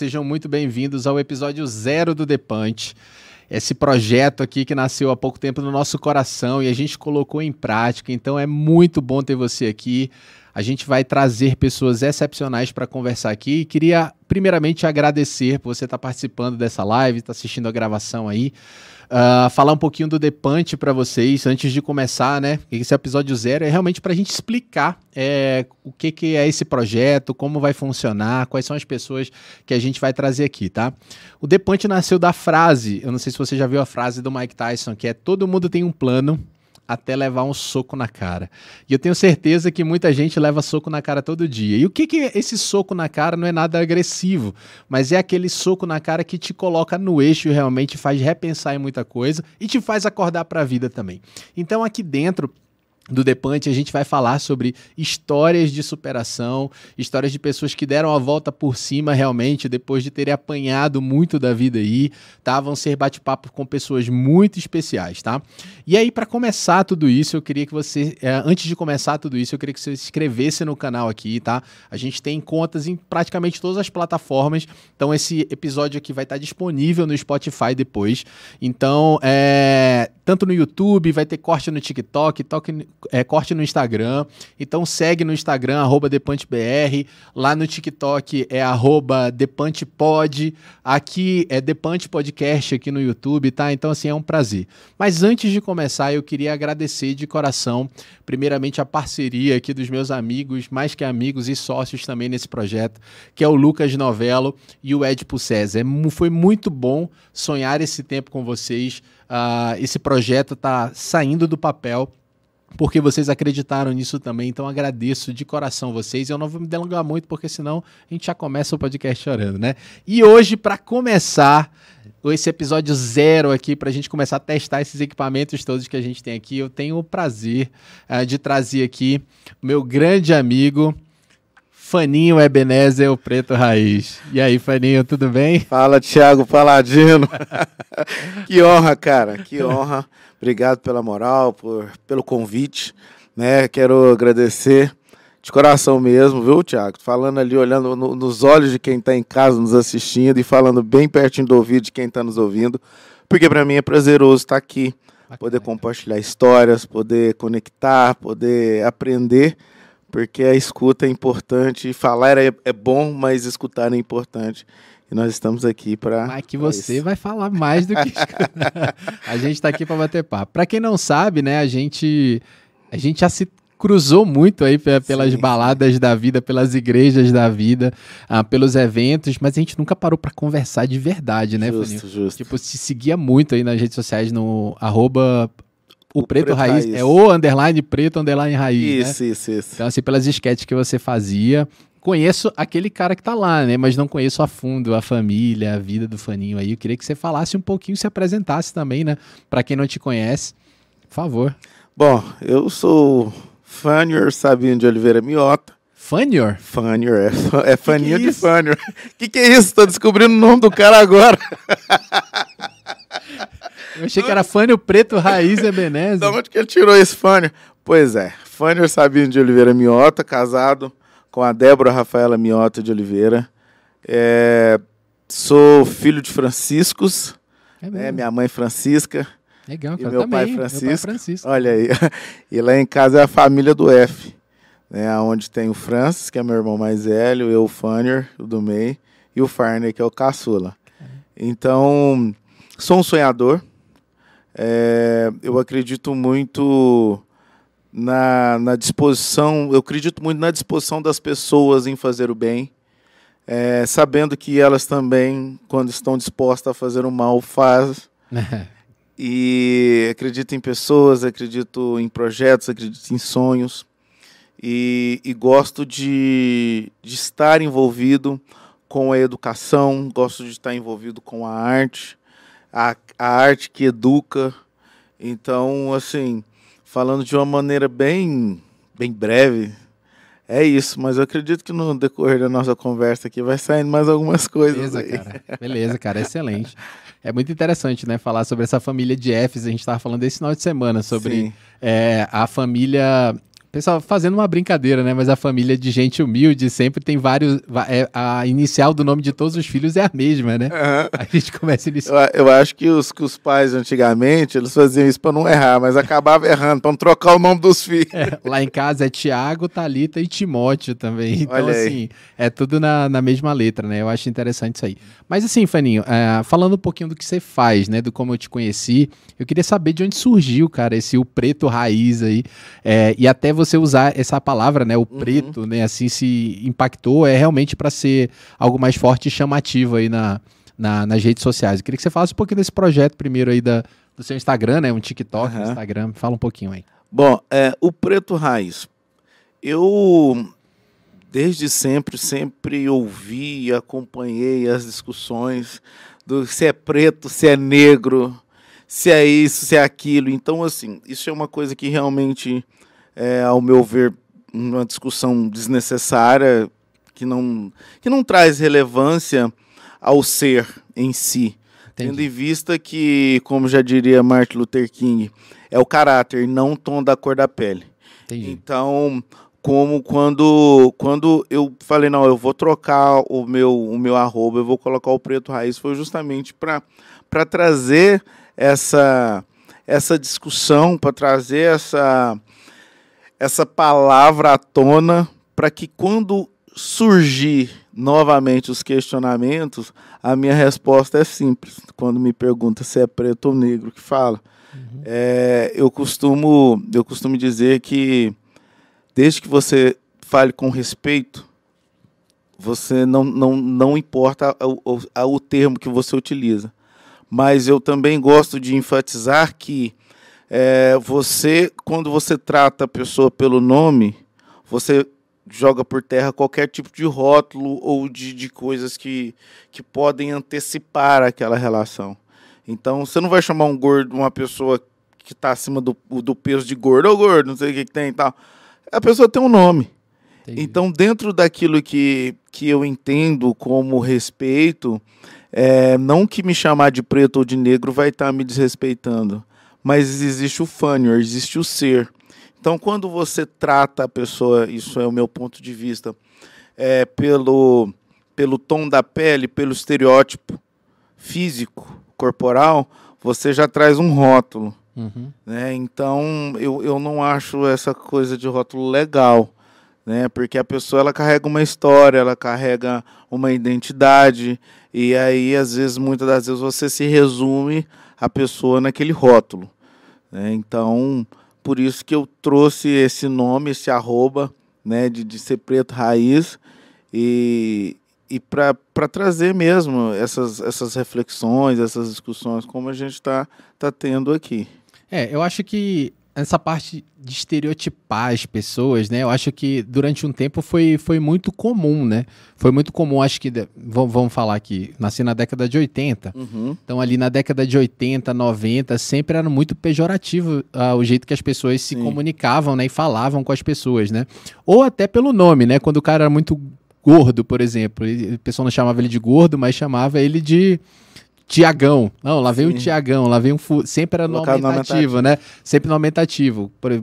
Sejam muito bem-vindos ao episódio zero do Depante. Esse projeto aqui que nasceu há pouco tempo no nosso coração e a gente colocou em prática. Então é muito bom ter você aqui. A gente vai trazer pessoas excepcionais para conversar aqui. E queria, primeiramente, agradecer por você estar participando dessa live, estar assistindo a gravação aí. Uh, falar um pouquinho do Depante para vocês antes de começar, né? Esse episódio zero é realmente para a gente explicar é, o que, que é esse projeto, como vai funcionar, quais são as pessoas que a gente vai trazer aqui, tá? O Depante nasceu da frase, eu não sei se você já viu a frase do Mike Tyson, que é todo mundo tem um plano, até levar um soco na cara. E eu tenho certeza que muita gente leva soco na cara todo dia. E o que, que é esse soco na cara não é nada agressivo, mas é aquele soco na cara que te coloca no eixo e realmente faz repensar em muita coisa e te faz acordar para a vida também. Então aqui dentro do Depante, a gente vai falar sobre histórias de superação, histórias de pessoas que deram a volta por cima realmente depois de terem apanhado muito da vida aí, tá? Vão ser bate-papo com pessoas muito especiais, tá? E aí, para começar tudo isso, eu queria que você, é, antes de começar tudo isso, eu queria que você se inscrevesse no canal aqui, tá? A gente tem contas em praticamente todas as plataformas, então esse episódio aqui vai estar disponível no Spotify depois. Então, é, tanto no YouTube, vai ter corte no TikTok, toque, é, corte no Instagram. Então segue no Instagram, arroba. Lá no TikTok é arroba. Aqui é Depante Podcast aqui no YouTube, tá? Então, assim, é um prazer. Mas antes de começar, eu queria agradecer de coração, primeiramente, a parceria aqui dos meus amigos, mais que amigos e sócios também nesse projeto, que é o Lucas Novello e o Edipo César. É foi muito bom sonhar esse tempo com vocês. Uh, esse projeto está saindo do papel porque vocês acreditaram nisso também. Então agradeço de coração vocês. Eu não vou me delongar muito, porque senão a gente já começa o podcast chorando, né? E hoje, para começar esse episódio zero aqui, para a gente começar a testar esses equipamentos todos que a gente tem aqui, eu tenho o prazer uh, de trazer aqui meu grande amigo. Faninho Ebenezer, o Preto Raiz. E aí, Faninho, tudo bem? Fala, Thiago Paladino. que honra, cara, que honra. Obrigado pela moral, por, pelo convite. Né? Quero agradecer de coração mesmo, viu, Thiago? Falando ali, olhando no, nos olhos de quem está em casa nos assistindo e falando bem pertinho do ouvido de quem está nos ouvindo, porque para mim é prazeroso estar tá aqui, poder compartilhar histórias, poder conectar, poder aprender porque a escuta é importante. Falar é, é bom, mas escutar é importante. E nós estamos aqui para. Mas que você isso. vai falar mais do que. a gente está aqui para bater papo. Para quem não sabe, né, a gente, a gente já se cruzou muito aí pelas Sim. baladas da vida, pelas igrejas da vida, ah, pelos eventos, mas a gente nunca parou para conversar de verdade, né, Justo, justo. Tipo, se seguia muito aí nas redes sociais no arroba o, o preto, preto raiz, raiz, é o underline preto underline raiz. Isso, né? isso, isso. Então, assim, pelas esquetes que você fazia. Conheço aquele cara que tá lá, né? Mas não conheço a fundo a família, a vida do Faninho aí. Eu queria que você falasse um pouquinho, se apresentasse também, né? Para quem não te conhece, por favor. Bom, eu sou Fanior Sabino de Oliveira Miota. Fanior? Fanior, é, é Faninho é de Fanior. O que, que é isso? Tô descobrindo o nome do cara agora. Eu achei que era Fânio Preto Raiz Ebenezer. Da onde que ele tirou esse Fânio? Pois é, Fânio Sabino de Oliveira Miota, casado com a Débora Rafaela Miota de Oliveira. É, sou filho de Franciscos, é né, minha mãe Francisca. Legal, cara, e meu pai, Francisco. meu pai Francisco. Olha aí, e lá em casa é a família do F, né, onde tem o Francis, que é meu irmão mais velho, eu, o Fanner, o do meio, e o Farney, que é o caçula. É. Então, sou um sonhador, é, eu acredito muito na, na disposição, eu acredito muito na disposição das pessoas em fazer o bem, é, sabendo que elas também, quando estão dispostas a fazer o mal, fazem. e acredito em pessoas, acredito em projetos, acredito em sonhos. E, e gosto de, de estar envolvido com a educação, gosto de estar envolvido com a arte a, a arte que educa. Então, assim, falando de uma maneira bem, bem breve, é isso, mas eu acredito que no decorrer da nossa conversa aqui vai saindo mais algumas coisas. Beleza, aí. cara. Beleza, cara, excelente. É muito interessante, né, falar sobre essa família de Fs. A gente estava falando esse final de semana sobre é, a família pessoal fazendo uma brincadeira, né? Mas a família de gente humilde sempre tem vários. É, a inicial do nome de todos os filhos é a mesma, né? Uhum. A gente começa a iniciar. Eu, eu, acho que os, que os pais antigamente eles faziam isso para não errar, mas acabava errando, para não trocar o nome dos filhos. É, lá em casa é Tiago, Talita e Timóteo também. Então, assim, é tudo na, na mesma letra, né? Eu acho interessante isso aí. Mas assim, Faninho, é, falando um pouquinho do que você faz, né? Do como eu te conheci, eu queria saber de onde surgiu, cara, esse o preto raiz aí. É, e até você usar essa palavra, né, o uhum. preto, né, assim se impactou, é realmente para ser algo mais forte e chamativo aí na, na, nas redes sociais. Eu queria que você falasse um pouquinho desse projeto primeiro aí da, do seu Instagram, né, um TikTok, uhum. Instagram, fala um pouquinho aí. Bom, é, o preto raiz, eu desde sempre, sempre ouvi e acompanhei as discussões do se é preto, se é negro, se é isso, se é aquilo. Então, assim, isso é uma coisa que realmente é, ao meu ver, uma discussão desnecessária que não, que não traz relevância ao ser em si. Entendi. Tendo em vista que, como já diria Martin Luther King, é o caráter, não o tom da cor da pele. Entendi. Então, como quando, quando eu falei, não, eu vou trocar o meu, o meu arroba, eu vou colocar o preto raiz, foi justamente para trazer essa, essa discussão, para trazer essa, essa palavra à tona para que quando surgir novamente os questionamentos, a minha resposta é simples. Quando me pergunta se é preto ou negro que fala, uhum. é, eu costumo eu costumo dizer que desde que você fale com respeito, você não, não, não importa o, o, o termo que você utiliza. Mas eu também gosto de enfatizar que é, você, quando você trata a pessoa pelo nome, você joga por terra qualquer tipo de rótulo ou de, de coisas que, que podem antecipar aquela relação. Então, você não vai chamar um gordo, uma pessoa que está acima do, do peso de gordo, ou gordo, não sei o que, que tem e tal. A pessoa tem um nome. Entendi. Então, dentro daquilo que, que eu entendo como respeito, é, não que me chamar de preto ou de negro vai estar tá me desrespeitando mas existe o funnier, existe o ser. Então, quando você trata a pessoa, isso é o meu ponto de vista, é, pelo, pelo tom da pele, pelo estereótipo físico, corporal, você já traz um rótulo. Uhum. Né? Então, eu, eu não acho essa coisa de rótulo legal. Né? Porque a pessoa ela carrega uma história, ela carrega uma identidade, e aí, às vezes, muitas das vezes, você se resume a pessoa naquele rótulo. Né? Então, por isso que eu trouxe esse nome, esse arroba, né, de, de ser preto raiz, e, e para trazer mesmo essas, essas reflexões, essas discussões, como a gente está tá tendo aqui. É, eu acho que essa parte de estereotipar as pessoas, né? Eu acho que durante um tempo foi, foi muito comum, né? Foi muito comum, acho que, vamos falar aqui, nasci na década de 80. Uhum. Então, ali na década de 80, 90, sempre era muito pejorativo uh, o jeito que as pessoas se Sim. comunicavam, né? E falavam com as pessoas, né? Ou até pelo nome, né? Quando o cara era muito gordo, por exemplo. O pessoal não chamava ele de gordo, mas chamava ele de Tiagão. Não, lá vem Sim. o Tiagão, lá vem um. Fu... Sempre era no aumentativo, aumentativo, né? Sempre no aumentativo. Por, uh,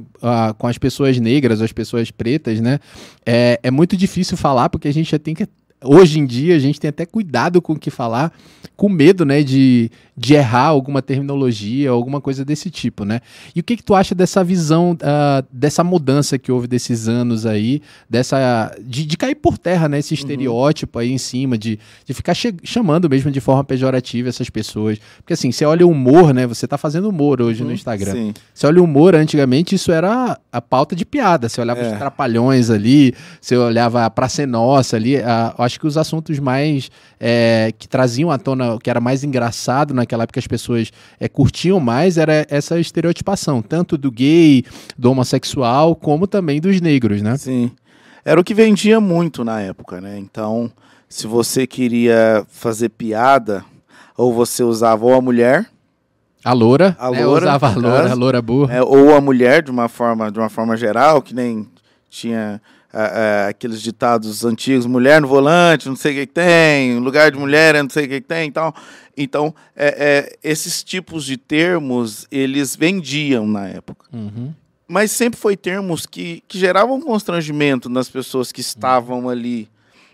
com as pessoas negras, as pessoas pretas, né? É, é muito difícil falar, porque a gente já tem que hoje em dia a gente tem até cuidado com o que falar, com medo, né, de, de errar alguma terminologia, alguma coisa desse tipo, né? E o que que tu acha dessa visão, uh, dessa mudança que houve desses anos aí, dessa de, de cair por terra, né, esse uhum. estereótipo aí em cima, de, de ficar chamando mesmo de forma pejorativa essas pessoas, porque assim, você olha o humor, né, você tá fazendo humor hoje uhum, no Instagram, sim. você olha o humor, antigamente isso era a pauta de piada, você olhava é. os trapalhões ali, você olhava a Praça Nossa ali, a, acho que os assuntos mais é, que traziam à tona, que era mais engraçado naquela época, as pessoas é, curtiam mais, era essa estereotipação, tanto do gay, do homossexual, como também dos negros, né? Sim. Era o que vendia muito na época, né? Então, se você queria fazer piada, ou você usava ou a mulher, a loura, a né? loura, usava a loura, a loura burra. É, ou a mulher de uma forma, de uma forma geral, que nem tinha aqueles ditados antigos, mulher no volante, não sei o que, que tem, lugar de mulher, não sei o que, que tem e tal. Então, é, é, esses tipos de termos, eles vendiam na época. Uhum. mas sempre foi termos que, que geravam constrangimento nas pessoas que estavam ali.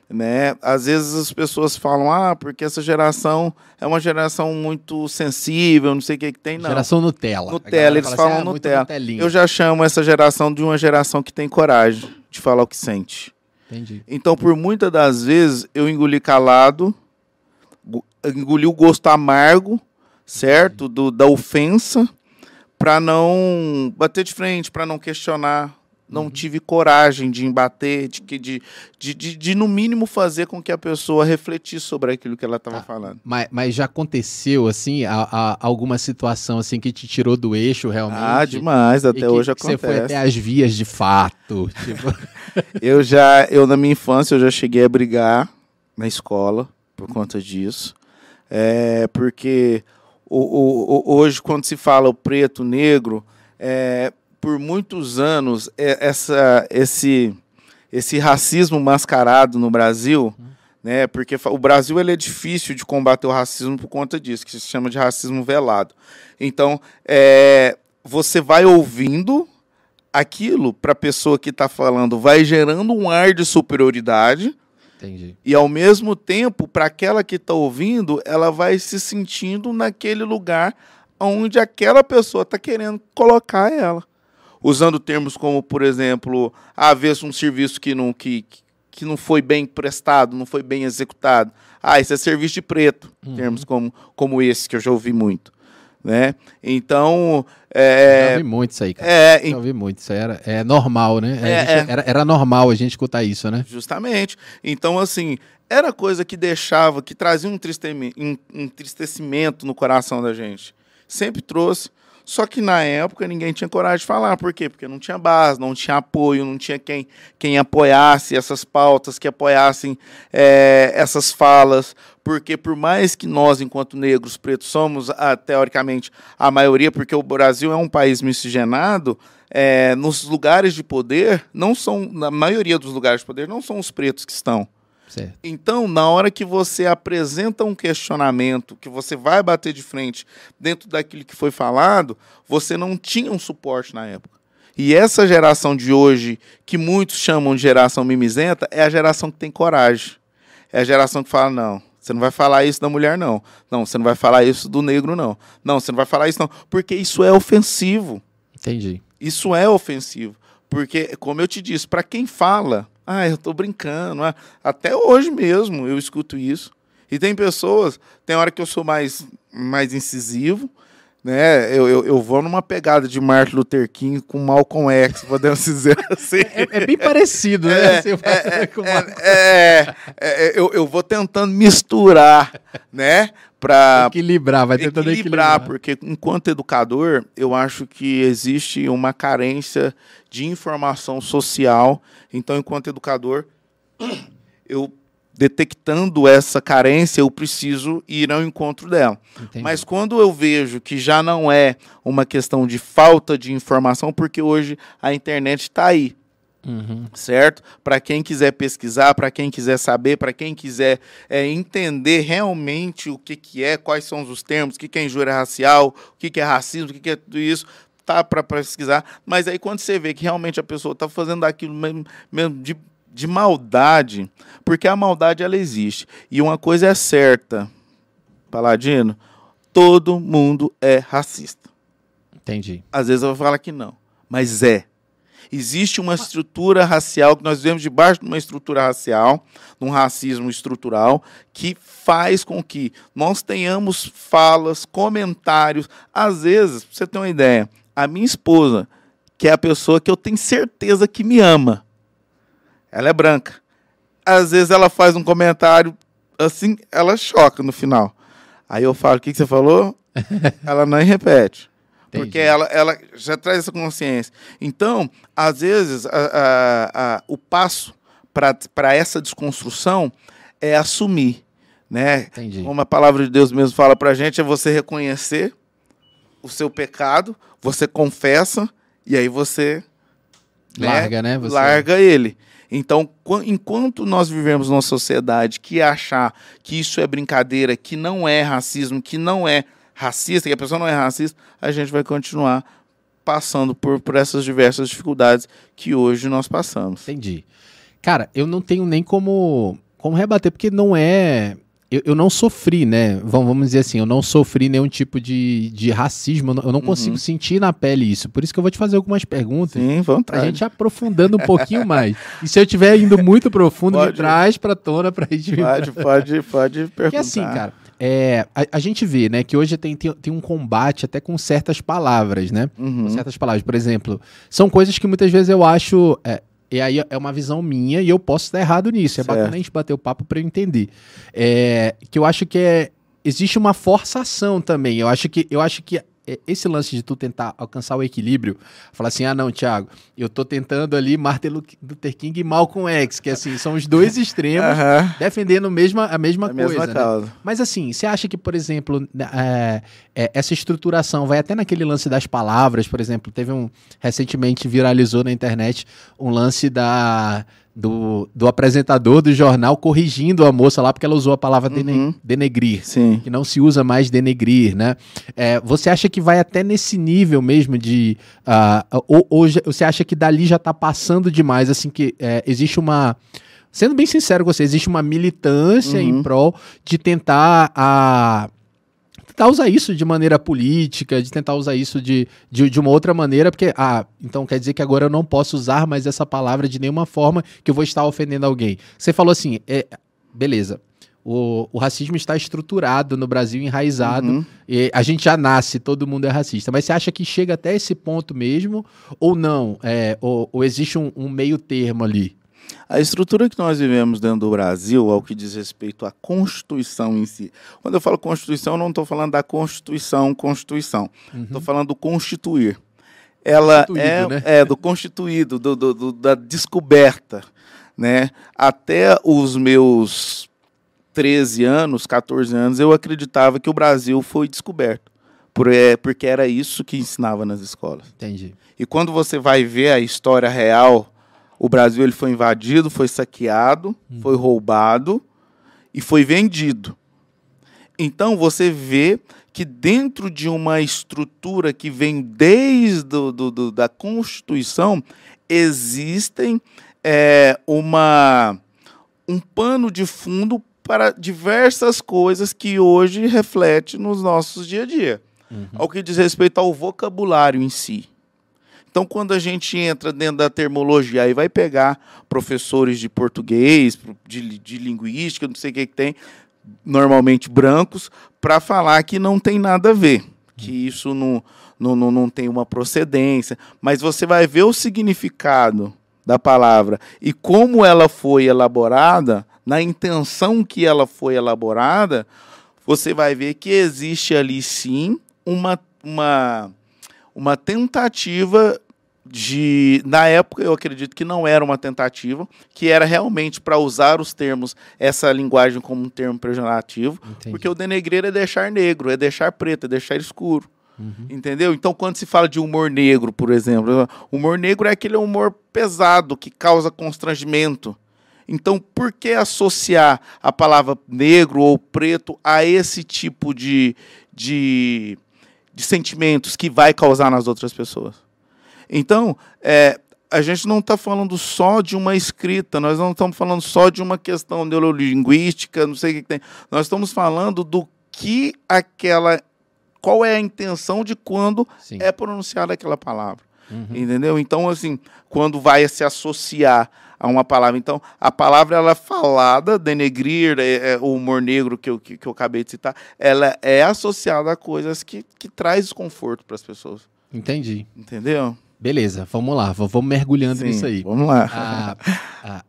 Né? Às vezes as pessoas falam, ah, porque essa geração é uma geração muito sensível, não sei o que, que tem, não. Geração Nutella. Nutella, eles falam assim, ah, Nutella. Eu já chamo essa geração de uma geração que tem coragem de falar o que sente. Entendi. Então, por muitas das vezes, eu engoli calado, engoli o gosto amargo, certo? Do, da ofensa, para não bater de frente, para não questionar não uhum. tive coragem de embater, de, de, de, de, de, no mínimo fazer com que a pessoa refletisse sobre aquilo que ela estava ah, falando. Mas, mas já aconteceu, assim, a, a, alguma situação assim que te tirou do eixo realmente? Ah, demais, até hoje acontece. Você foi até as vias de fato. Tipo... eu já, eu na minha infância, eu já cheguei a brigar na escola por conta disso. É, porque o, o, o, hoje, quando se fala o preto, o negro, é, por muitos anos é, essa, esse, esse racismo mascarado no Brasil, né? Porque o Brasil ele é difícil de combater o racismo por conta disso, que se chama de racismo velado. Então, é, você vai ouvindo aquilo para a pessoa que está falando, vai gerando um ar de superioridade. Entendi. E ao mesmo tempo, para aquela que está ouvindo, ela vai se sentindo naquele lugar onde aquela pessoa está querendo colocar ela usando termos como, por exemplo, haver um serviço que não, que, que não foi bem prestado, não foi bem executado. Ah, isso é serviço de preto, uhum. termos como, como esse, que eu já ouvi muito. Né? Então. É, já ouvi muito isso aí, cara. É, já ouvi muito. Isso era, é normal, né? É, é, gente, era, era normal a gente escutar isso, né? Justamente. Então, assim, era coisa que deixava, que trazia um, um entristecimento no coração da gente. Sempre trouxe. Só que na época ninguém tinha coragem de falar. Por quê? Porque não tinha base, não tinha apoio, não tinha quem, quem apoiasse essas pautas, que apoiassem é, essas falas. Porque por mais que nós, enquanto negros pretos, somos, ah, teoricamente, a maioria, porque o Brasil é um país miscigenado, é, nos lugares de poder, não são, na maioria dos lugares de poder, não são os pretos que estão. Certo. Então, na hora que você apresenta um questionamento, que você vai bater de frente dentro daquilo que foi falado, você não tinha um suporte na época. E essa geração de hoje, que muitos chamam de geração mimizenta, é a geração que tem coragem. É a geração que fala: não, você não vai falar isso da mulher, não. Não, você não vai falar isso do negro, não. Não, você não vai falar isso, não. Porque isso é ofensivo. Entendi. Isso é ofensivo. Porque, como eu te disse, para quem fala, ah, eu estou brincando. Ah, até hoje mesmo eu escuto isso. E tem pessoas, tem hora que eu sou mais, mais incisivo, né? Eu, eu, eu, vou numa pegada de Martin Luther King com Malcolm X, podemos dizer assim. É, é bem parecido, né? É, assim, é, é, eu, eu vou tentando misturar, né? Para equilibrar, vai tentando equilibrar, equilibrar. Porque enquanto educador, eu acho que existe uma carência de informação social. Então, enquanto educador, eu detectando essa carência, eu preciso ir ao encontro dela. Entendi. Mas quando eu vejo que já não é uma questão de falta de informação, porque hoje a internet está aí. Uhum. Certo? Para quem quiser pesquisar, para quem quiser saber, para quem quiser é, entender realmente o que, que é, quais são os termos, o que, que é injúria racial, o que, que é racismo, o que, que é tudo isso, tá para pesquisar. Mas aí quando você vê que realmente a pessoa está fazendo aquilo mesmo, mesmo de de maldade, porque a maldade ela existe. E uma coisa é certa, Paladino, todo mundo é racista. Entendi. Às vezes eu vou falar que não, mas é. Existe uma estrutura racial que nós vivemos debaixo de uma estrutura racial, de um racismo estrutural, que faz com que nós tenhamos falas, comentários. Às vezes, pra você ter uma ideia, a minha esposa, que é a pessoa que eu tenho certeza que me ama, ela é branca. Às vezes ela faz um comentário assim, ela choca no final. Aí eu falo, o que, que você falou? ela não repete. Entendi. Porque ela, ela já traz essa consciência. Então, às vezes, a, a, a, o passo para essa desconstrução é assumir. Né? Entendi. Como a palavra de Deus mesmo fala para a gente, é você reconhecer o seu pecado, você confessa e aí você larga, né? né? Você... Larga ele. Então, enquanto nós vivemos numa sociedade que achar que isso é brincadeira, que não é racismo, que não é racista, que a pessoa não é racista, a gente vai continuar passando por, por essas diversas dificuldades que hoje nós passamos. Entendi. Cara, eu não tenho nem como, como rebater, porque não é eu, eu não sofri, né? Vamos, vamos dizer assim, eu não sofri nenhum tipo de, de racismo, eu não, consigo uhum. sentir na pele isso. Por isso que eu vou te fazer algumas perguntas. Sim, vamos Pra gente aprofundando um pouquinho mais. E se eu estiver indo muito profundo, pode, me traz pra tona pra gente... Pode, pode, pode perguntar. Porque assim, cara, é, a, a, gente vê, né, que hoje tem, tem, tem, um combate até com certas palavras, né? Uhum. Com certas palavras. Por exemplo, são coisas que muitas vezes eu acho... É, e aí é uma visão minha e eu posso estar errado nisso. É certo. bacana a gente bater o papo para eu entender. É, que eu acho que é, existe uma forçação também. Eu acho que, eu acho que esse lance de tu tentar alcançar o equilíbrio, falar assim, ah não, Thiago, eu tô tentando ali Martin Luther King e Malcolm X, que assim, são os dois extremos defendendo mesma, a mesma a coisa. Mesma né? Mas assim, você acha que, por exemplo, né, é, é, essa estruturação vai até naquele lance das palavras, por exemplo, teve um, recentemente viralizou na internet um lance da do, do apresentador do jornal corrigindo a moça lá porque ela usou a palavra uhum. denegrir, Sim. que não se usa mais denegrir, né? É, você acha que vai até nesse nível mesmo de uh, ou, ou você acha que dali já está passando demais, assim que é, existe uma sendo bem sincero com você, existe uma militância uhum. em prol de tentar a tentar usar isso de maneira política, de tentar usar isso de, de, de, uma outra maneira, porque, ah, então quer dizer que agora eu não posso usar mais essa palavra de nenhuma forma que eu vou estar ofendendo alguém. Você falou assim, é, beleza. O, o racismo está estruturado no Brasil, enraizado. Uhum. E a gente já nasce, todo mundo é racista. Mas você acha que chega até esse ponto mesmo? Ou não? É, ou, ou existe um, um meio termo ali? A estrutura que nós vivemos dentro do Brasil, ao que diz respeito à Constituição em si. Quando eu falo Constituição, eu não estou falando da Constituição, Constituição. Estou uhum. falando do constituir. Ela é, né? é, do constituído, do, do, do, da descoberta. Né? Até os meus 13 anos, 14 anos, eu acreditava que o Brasil foi descoberto. Por, é, porque era isso que ensinava nas escolas. Entendi. E quando você vai ver a história real o Brasil ele foi invadido, foi saqueado, hum. foi roubado e foi vendido. Então você vê que dentro de uma estrutura que vem desde do, do, do da Constituição existem é, uma um pano de fundo para diversas coisas que hoje reflete nos nossos dia a dia. Uhum. Ao que diz respeito ao vocabulário em si. Então, quando a gente entra dentro da termologia, aí vai pegar professores de português, de, de linguística, não sei o que, que tem, normalmente brancos, para falar que não tem nada a ver, que isso não, não, não, não tem uma procedência. Mas você vai ver o significado da palavra e como ela foi elaborada, na intenção que ela foi elaborada, você vai ver que existe ali sim uma, uma, uma tentativa de na época eu acredito que não era uma tentativa, que era realmente para usar os termos essa linguagem como um termo pejorativo, Entendi. porque o denegrir é deixar negro, é deixar preto, é deixar escuro. Uhum. Entendeu? Então, quando se fala de humor negro, por exemplo, humor negro é aquele humor pesado que causa constrangimento. Então, por que associar a palavra negro ou preto a esse tipo de, de, de sentimentos que vai causar nas outras pessoas? Então, é, a gente não está falando só de uma escrita, nós não estamos falando só de uma questão neurolinguística, não sei o que, que tem. Nós estamos falando do que aquela. Qual é a intenção de quando Sim. é pronunciada aquela palavra. Uhum. Entendeu? Então, assim, quando vai se associar a uma palavra. Então, a palavra ela é falada, denegrir, é, é, o humor negro que eu, que, que, eu acabei de citar, ela é associada a coisas que, que traz desconforto para as pessoas. Entendi. Entendeu? Beleza, vamos lá, vamos mergulhando Sim, nisso aí. Vamos lá. Ah, ah,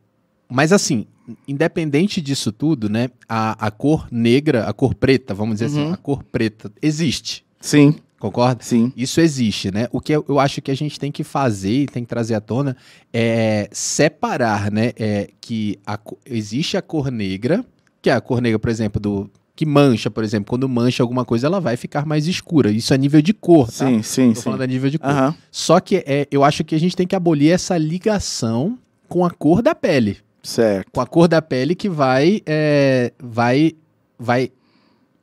mas assim, independente disso tudo, né? A, a cor negra, a cor preta, vamos dizer assim, uhum. assim, a cor preta existe. Sim. Concorda? Sim. Isso existe, né? O que eu acho que a gente tem que fazer e tem que trazer à tona é separar, né? É que a, existe a cor negra, que é a cor negra, por exemplo, do que mancha, por exemplo, quando mancha alguma coisa, ela vai ficar mais escura. Isso é nível de cor, tá? Sim, sim, Tô sim. falando a nível de cor. Uhum. Só que é, eu acho que a gente tem que abolir essa ligação com a cor da pele. Certo. Com a cor da pele que vai, é, vai, vai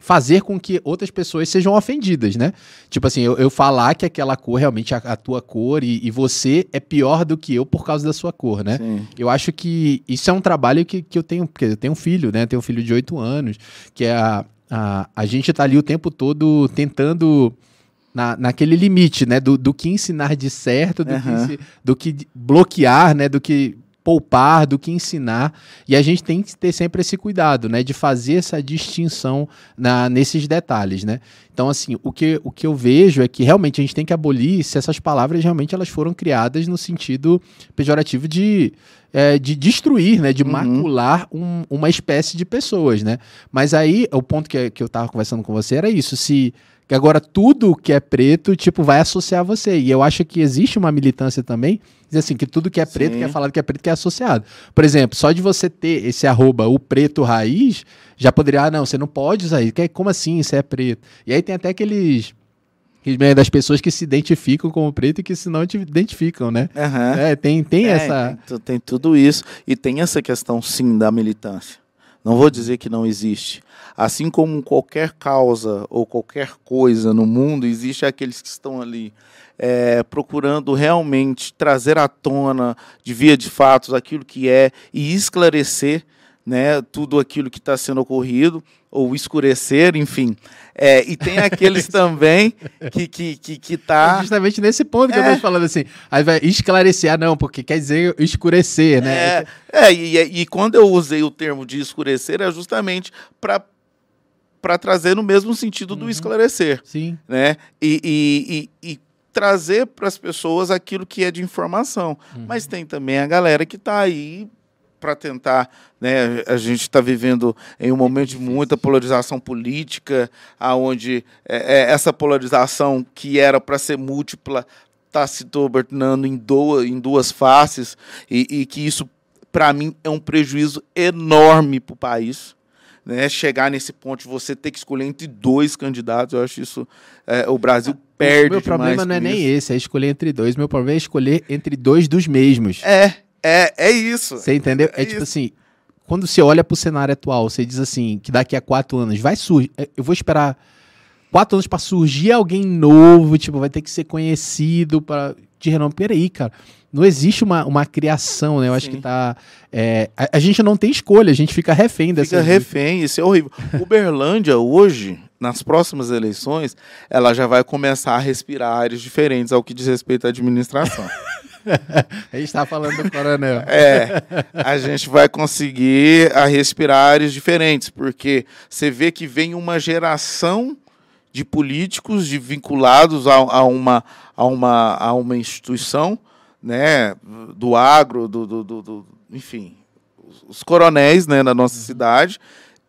fazer com que outras pessoas sejam ofendidas, né? Tipo assim, eu, eu falar que aquela cor realmente é a, a tua cor e, e, você é pior do que eu por causa da sua cor, né? Sim. Eu acho que isso é um trabalho que, que eu tenho, porque eu tenho um filho, né? Eu tenho um filho de oito anos, que é a, a, a gente tá ali o tempo todo tentando na, naquele limite, né? Do, do que ensinar de certo, do, uhum. que, do que bloquear, né? Do que poupar, do que ensinar. E a gente tem que ter sempre esse cuidado, né? De fazer essa distinção na, nesses detalhes, né? Então, assim, o que, o que eu vejo é que realmente a gente tem que abolir se essas palavras realmente elas foram criadas no sentido pejorativo de, é, de destruir, né? De uhum. macular um, uma espécie de pessoas, né? Mas aí, o ponto que, que eu estava conversando com você era isso, se que agora tudo que é preto, tipo, vai associar você. E eu acho que existe uma militância também, diz assim, que tudo que é preto, Sim. que é falado que é preto, que é associado. Por exemplo, só de você ter esse arroba, o preto raiz, já poderia, ah, não, você não pode usar isso. Como assim isso é preto? E aí tem até aqueles das pessoas que se identificam como preto e que se não te identificam, né? Uhum. É, tem, tem é, essa. Tem, tem, tudo isso. E tem essa questão, sim, da militância. Não vou dizer que não existe. Assim como qualquer causa ou qualquer coisa no mundo, existe aqueles que estão ali é, procurando realmente trazer à tona, de via de fatos, aquilo que é e esclarecer né, tudo aquilo que está sendo ocorrido, ou escurecer, enfim. É, e tem aqueles também que, que, que, que tá. É justamente nesse ponto que é. eu estou falando assim. Aí vai esclarecer, ah, não, porque quer dizer escurecer, né? É, é e, e quando eu usei o termo de escurecer, é justamente para para trazer no mesmo sentido do uhum. esclarecer. Sim. Né? E, e, e, e trazer para as pessoas aquilo que é de informação. Uhum. Mas tem também a galera que está aí para tentar, né, a gente está vivendo em um momento de muita polarização política, aonde é, é, essa polarização que era para ser múltipla está se tornando em, duas em duas faces e, e que isso para mim é um prejuízo enorme para o país. Né, chegar nesse ponto de você ter que escolher entre dois candidatos, eu acho isso. É, o Brasil perde. O meu problema não é nem esse, é escolher entre dois. Meu problema é escolher entre dois dos mesmos. É, é, é isso. Você entendeu? É, é tipo assim, quando você olha pro cenário atual, você diz assim, que daqui a quatro anos vai surgir. É, eu vou esperar quatro anos para surgir alguém novo, tipo, vai ter que ser conhecido para de renome. Peraí, cara. Não existe uma, uma criação, né? Eu Sim. acho que tá. É, a, a, gente não tem escolha, a gente fica refém dessa. Fica refém, isso é horrível. Uberlândia, hoje, nas próximas eleições, ela já vai começar a respirar áreas diferentes ao que diz respeito à administração. a gente está falando do coronel. É, a gente vai conseguir a respirar áreas diferentes, porque você vê que vem uma geração de políticos de vinculados a, a, uma, a, uma, a uma instituição, né, do agro, do, do, do, do enfim, os coronéis né, na nossa cidade,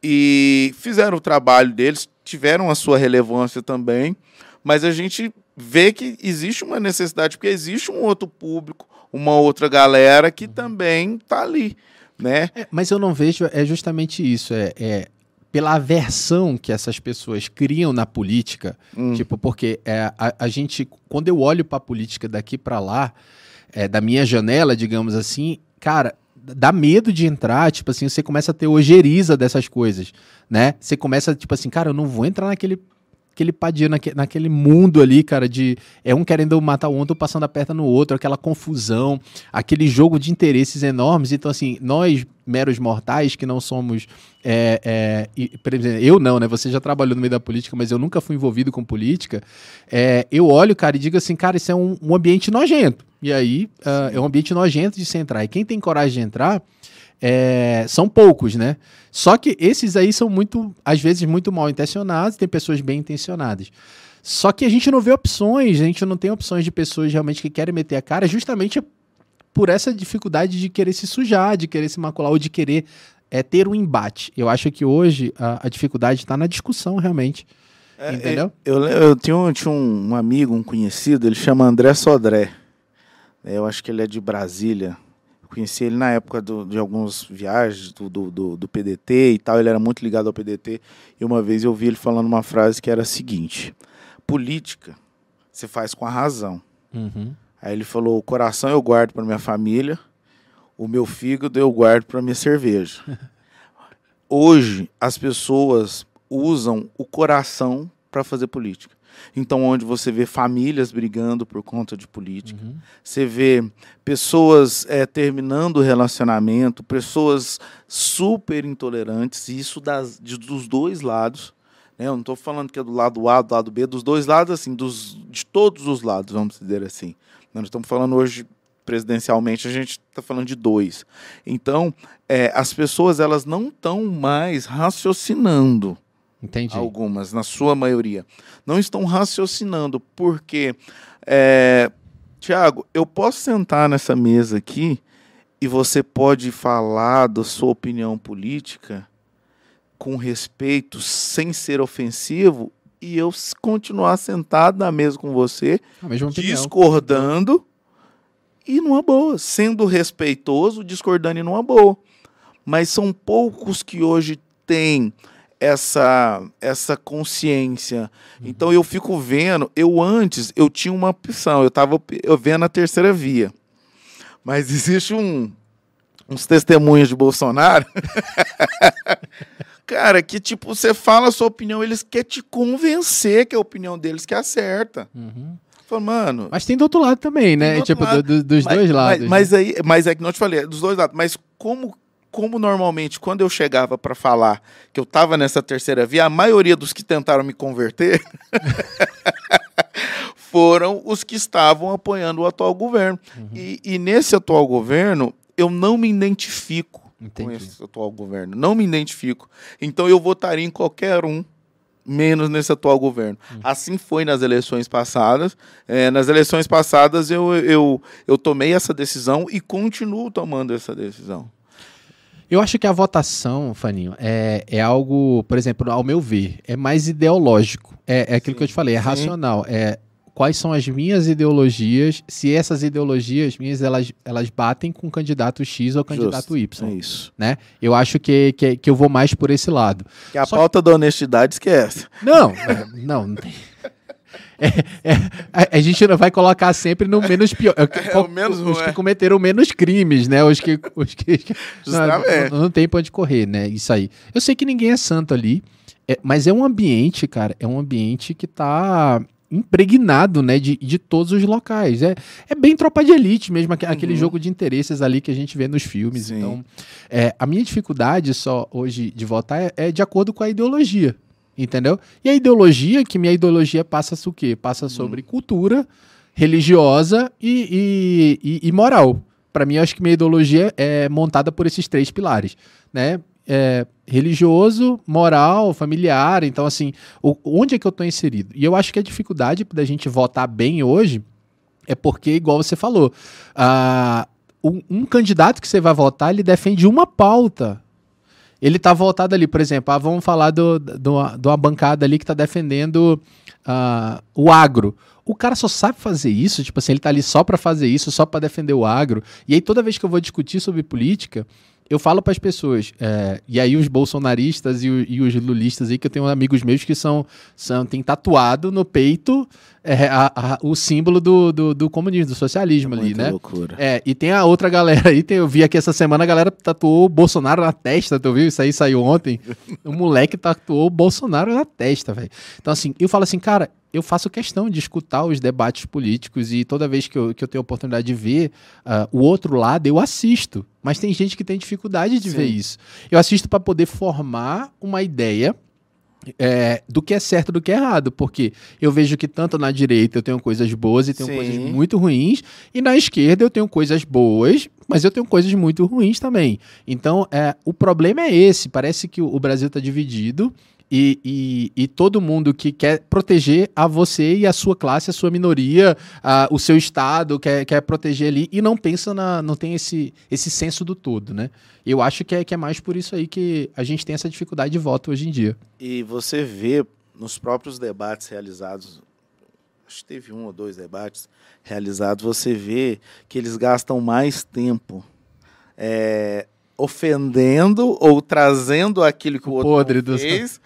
e fizeram o trabalho deles, tiveram a sua relevância também, mas a gente vê que existe uma necessidade, porque existe um outro público, uma outra galera que também está ali, né? É, mas eu não vejo, é justamente isso, é, é, pela aversão que essas pessoas criam na política, hum. tipo, porque é, a, a, gente, quando eu olho para a política daqui para lá, é, da minha janela, digamos assim, cara, dá medo de entrar, tipo assim, você começa a ter ojeriza dessas coisas, né? Você começa, tipo assim, cara, eu não vou entrar naquele aquele padia naque, naquele mundo ali, cara, de é um querendo matar o outro, passando a perna no outro, aquela confusão, aquele jogo de interesses enormes. Então, assim, nós, meros mortais, que não somos. É, é, eu não, né? Você já trabalhou no meio da política, mas eu nunca fui envolvido com política. É, eu olho, cara, e digo assim, cara, isso é um, um ambiente nojento. E aí, uh, é um ambiente nojento de se entrar. E quem tem coragem de entrar é, são poucos, né? Só que esses aí são muito, às vezes, muito mal intencionados, tem pessoas bem intencionadas. Só que a gente não vê opções, a gente não tem opções de pessoas realmente que querem meter a cara, justamente por essa dificuldade de querer se sujar, de querer se macular ou de querer é, ter um embate. Eu acho que hoje a, a dificuldade está na discussão, realmente. É, entendeu? Eu, eu, eu tinha, um, tinha um amigo, um conhecido, ele chama André Sodré. Eu acho que ele é de Brasília conheci ele na época do, de algumas viagens do, do, do, PDT e tal. Ele era muito ligado ao PDT. E uma vez eu vi ele falando uma frase que era a seguinte: política você faz com a razão. Uhum. Aí ele falou: o coração eu guardo para minha família, o meu fígado eu guardo para minha cerveja. Hoje as pessoas usam o coração para fazer política. Então, onde você vê famílias brigando por conta de política, uhum. você vê pessoas é, terminando o relacionamento, pessoas super intolerantes, e isso das, de, dos dois lados. Né? Eu não estou falando que é do lado A, do lado B, dos dois lados, assim, dos, de todos os lados, vamos dizer assim. Nós estamos falando hoje presidencialmente, a gente está falando de dois. Então, é, as pessoas elas não estão mais raciocinando Entendi. Algumas, na sua maioria. Não estão raciocinando, porque, é, Tiago, eu posso sentar nessa mesa aqui e você pode falar da sua opinião política com respeito, sem ser ofensivo, e eu continuar sentado na mesa com você, discordando e numa boa, sendo respeitoso, discordando e numa boa. Mas são poucos que hoje têm essa essa consciência. Uhum. Então eu fico vendo, eu antes eu tinha uma opção, eu estava eu vendo a terceira via. Mas existe um uns testemunhos de Bolsonaro. Cara, que tipo, você fala a sua opinião, eles querem te convencer que a opinião deles que acerta. Uhum. Fala, mano. Mas tem do outro lado também, né? Tipo, do, do, dos mas, dois lados. Mas, mas, né? aí, mas é que não te falei, é dos dois lados. Mas como como normalmente, quando eu chegava para falar que eu estava nessa terceira via, a maioria dos que tentaram me converter foram os que estavam apoiando o atual governo. Uhum. E, e, nesse atual governo, eu não me identifico Entendi. com esse atual governo. Não me identifico. Então eu votaria em qualquer um menos nesse atual governo. Uhum. Assim foi nas eleições passadas. É, nas eleições passadas eu, eu, eu tomei essa decisão e continuo tomando essa decisão. Eu acho que a votação, Faninho, é, é algo, por exemplo, ao meu ver, é mais ideológico. É, é aquilo Sim. que eu te falei, é Sim. racional. É quais são as minhas ideologias, se essas ideologias minhas elas, elas batem com o candidato X ou candidato Justo, Y. É isso. Né? Eu acho que, que, que eu vou mais por esse lado. Que a Só pauta que... da honestidade esquece. Não, é, não, não tem. É, é, a, a, gente vai colocar sempre no menos pior. É, o menos os, que cometeram menos crimes, né? Os que. Os que Justamente. Não, não, tem pra onde correr, né? Isso aí. Eu sei que ninguém é santo ali, é, mas é um ambiente, cara, é um ambiente que tá impregnado, né, de, de todos os locais. É, é bem tropa de elite mesmo, aquele uhum. jogo de interesses ali que a gente vê nos filmes. Sim. Então, é, a minha dificuldade só hoje de votar é, é de acordo com a ideologia. Entendeu? E a ideologia, que minha ideologia passa o quê? Passa sobre hum. cultura religiosa e, e, e, e moral. Para mim, eu acho que minha ideologia é montada por esses três pilares, né? É, religioso, moral, familiar. Então, assim, o, onde é que eu estou inserido? E eu acho que a dificuldade da gente votar bem hoje é porque, igual você falou, uh, um, um candidato que você vai votar, ele defende uma pauta ele tá voltado ali, por exemplo, ah, vamos falar do, do, de uma bancada ali que está defendendo uh, o agro. O cara só sabe fazer isso, tipo assim, ele tá ali só para fazer isso, só para defender o agro. E aí toda vez que eu vou discutir sobre política, eu falo para as pessoas, é, e aí os bolsonaristas e, o, e, os lulistas aí, que eu tenho amigos meus que são, são tem tatuado no peito é, a, a, o símbolo do, do, do, comunismo, do socialismo é ali, né? loucura. É, e tem a outra galera aí, tem, eu vi aqui essa semana a galera tatuou o Bolsonaro na testa, tu viu? Isso aí saiu ontem. o moleque tatuou o Bolsonaro na testa, velho. Então, assim, eu falo assim, cara, eu faço questão de escutar os debates políticos e toda vez que eu, que eu tenho a oportunidade de ver uh, o outro lado, eu assisto. Mas tem gente que tem dificuldade de Sim. ver isso. Eu assisto para poder formar uma ideia é, do que é certo do que é errado, porque eu vejo que tanto na direita eu tenho coisas boas e tenho Sim. coisas muito ruins, e na esquerda eu tenho coisas boas, mas eu tenho coisas muito ruins também. Então, é, o problema é esse: parece que o Brasil está dividido e, e, e, todo mundo que quer proteger a você e a sua classe, a sua minoria, a, o seu estado, quer, quer proteger ali e não pensa na. não tem esse, esse senso do todo, né? Eu acho que é, que é mais por isso aí que a gente tem essa dificuldade de voto hoje em dia. E você vê nos próprios debates realizados, acho que teve um ou dois debates realizados, você vê que eles gastam mais tempo. É, ofendendo ou trazendo aquilo que o, o outro podre fez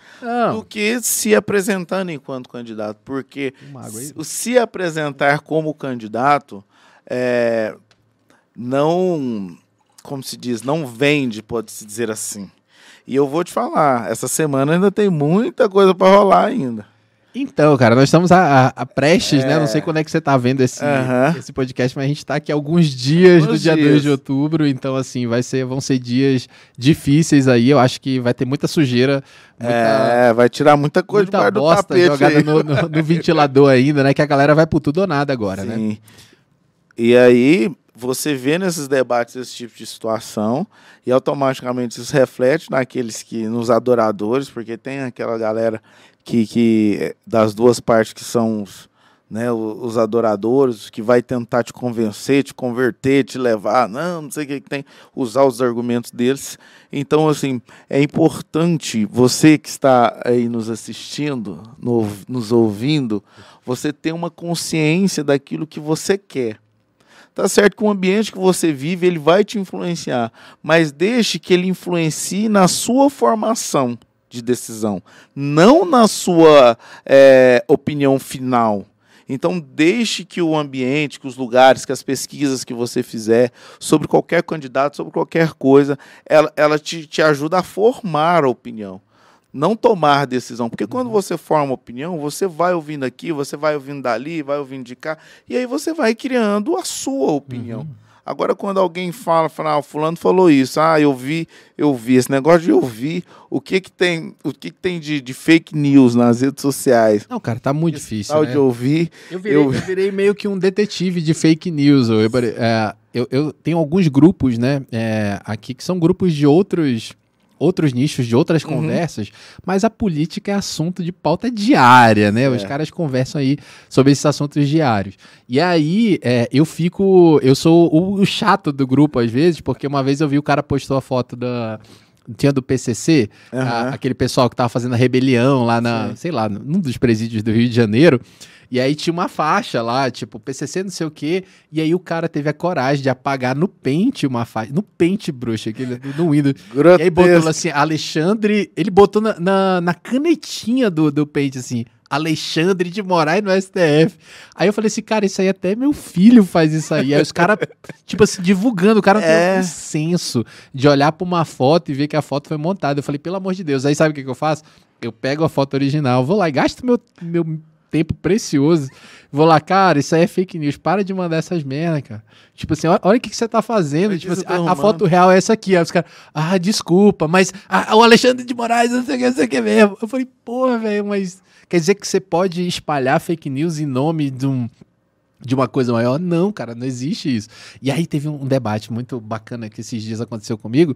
do que se apresentando enquanto candidato. Porque se, se apresentar como candidato é, não, como se diz, não vende, pode-se dizer assim. E eu vou te falar, essa semana ainda tem muita coisa para rolar ainda. Então, cara, nós estamos a, a, a prestes, é. né? Não sei quando é que você está vendo esse, esse podcast, mas a gente está aqui alguns dias alguns do dia dias. 2 de outubro, então assim, vai ser, vão ser dias difíceis aí. Eu acho que vai ter muita sujeira. Muita, é, vai tirar muita coisa muita do bosta jogada no, no, no, ventilador ainda, né? Que a galera vai por tudo ou nada agora, né? Sim. né? E aí, você vê nesses debates esse tipo de situação e automaticamente isso reflete naqueles que nos adoradores, porque tem aquela galera que, que eh, das duas partes que são os, né, os adoradores, que vai tentar te convencer, te converter, te levar, não, não sei o que, que tem, usar os argumentos deles. Então, assim, é importante você que está aí nos assistindo, no, nos ouvindo, você ter uma consciência daquilo que você quer. Tá certo que o ambiente que você vive, ele vai te influenciar, mas deixe que ele influencie na sua formação de decisão, não na sua é, opinião final. Então, deixe que o ambiente, que os lugares, que as pesquisas que você fizer sobre qualquer candidato, sobre qualquer coisa, ela, ela te, te ajuda a formar a opinião. Não tomar decisão. Porque quando uhum. você forma opinião, você vai ouvindo aqui, você vai ouvindo dali, vai ouvindo de cá, e aí você vai criando a sua opinião. Uhum. Agora, quando alguém fala, fala, ah, fulano falou isso, ah, eu vi, eu vi, esse negócio de ouvir, o que que tem, o que que tem de, de fake news nas redes sociais? Não, cara, tá muito Esse difícil, né? de ouvir... Eu virei, eu... eu virei, meio que um detetive de fake news, eu, é, eu, eu tenho alguns grupos, né, é, aqui, que são grupos de outros outros nichos, de outras uhum. conversas, mas a política é assunto de pauta diária, né? É. Os caras conversam aí sobre esses assuntos diários. E aí é, eu fico. Eu sou o, o, chato do grupo às vezes, porque uma vez eu vi o cara postou a foto da. Tinha do PCC, uhum. a, aquele pessoal que tava fazendo a rebelião lá na, Sim. sei lá, num dos presídios do Rio de Janeiro. E aí tinha uma faixa lá, tipo, PCC não sei o quê. E aí o cara teve a coragem de apagar no pente uma faixa. No pente, bruxa, aquele, no Windows. Grotesco. E aí botou assim, Alexandre. Ele botou na, na, na canetinha do, do pente assim. Alexandre de Moraes no STF. Aí eu falei assim, cara, isso aí até meu filho faz isso aí. Aí os caras, tipo assim, divulgando, o cara não é. tem um senso de olhar pra uma foto e ver que a foto foi montada. Eu falei, pelo amor de Deus. Aí sabe o que, que eu faço? Eu pego a foto original, vou lá e gasto meu, meu tempo precioso. Vou lá, cara, isso aí é fake news. Para de mandar essas merda, cara. Tipo assim, olha, o que, que você tá fazendo. Tipo assim, a, a, foto real é essa aqui. Aí os caras, ah, desculpa, mas o Alexandre de Moraes, não sei o que, não sei o que mesmo. Eu falei, porra, velho, mas quer dizer que você pode espalhar fake news em nome de um de uma coisa maior. Não, cara, não existe isso. E aí teve um debate muito bacana que esses dias aconteceu comigo,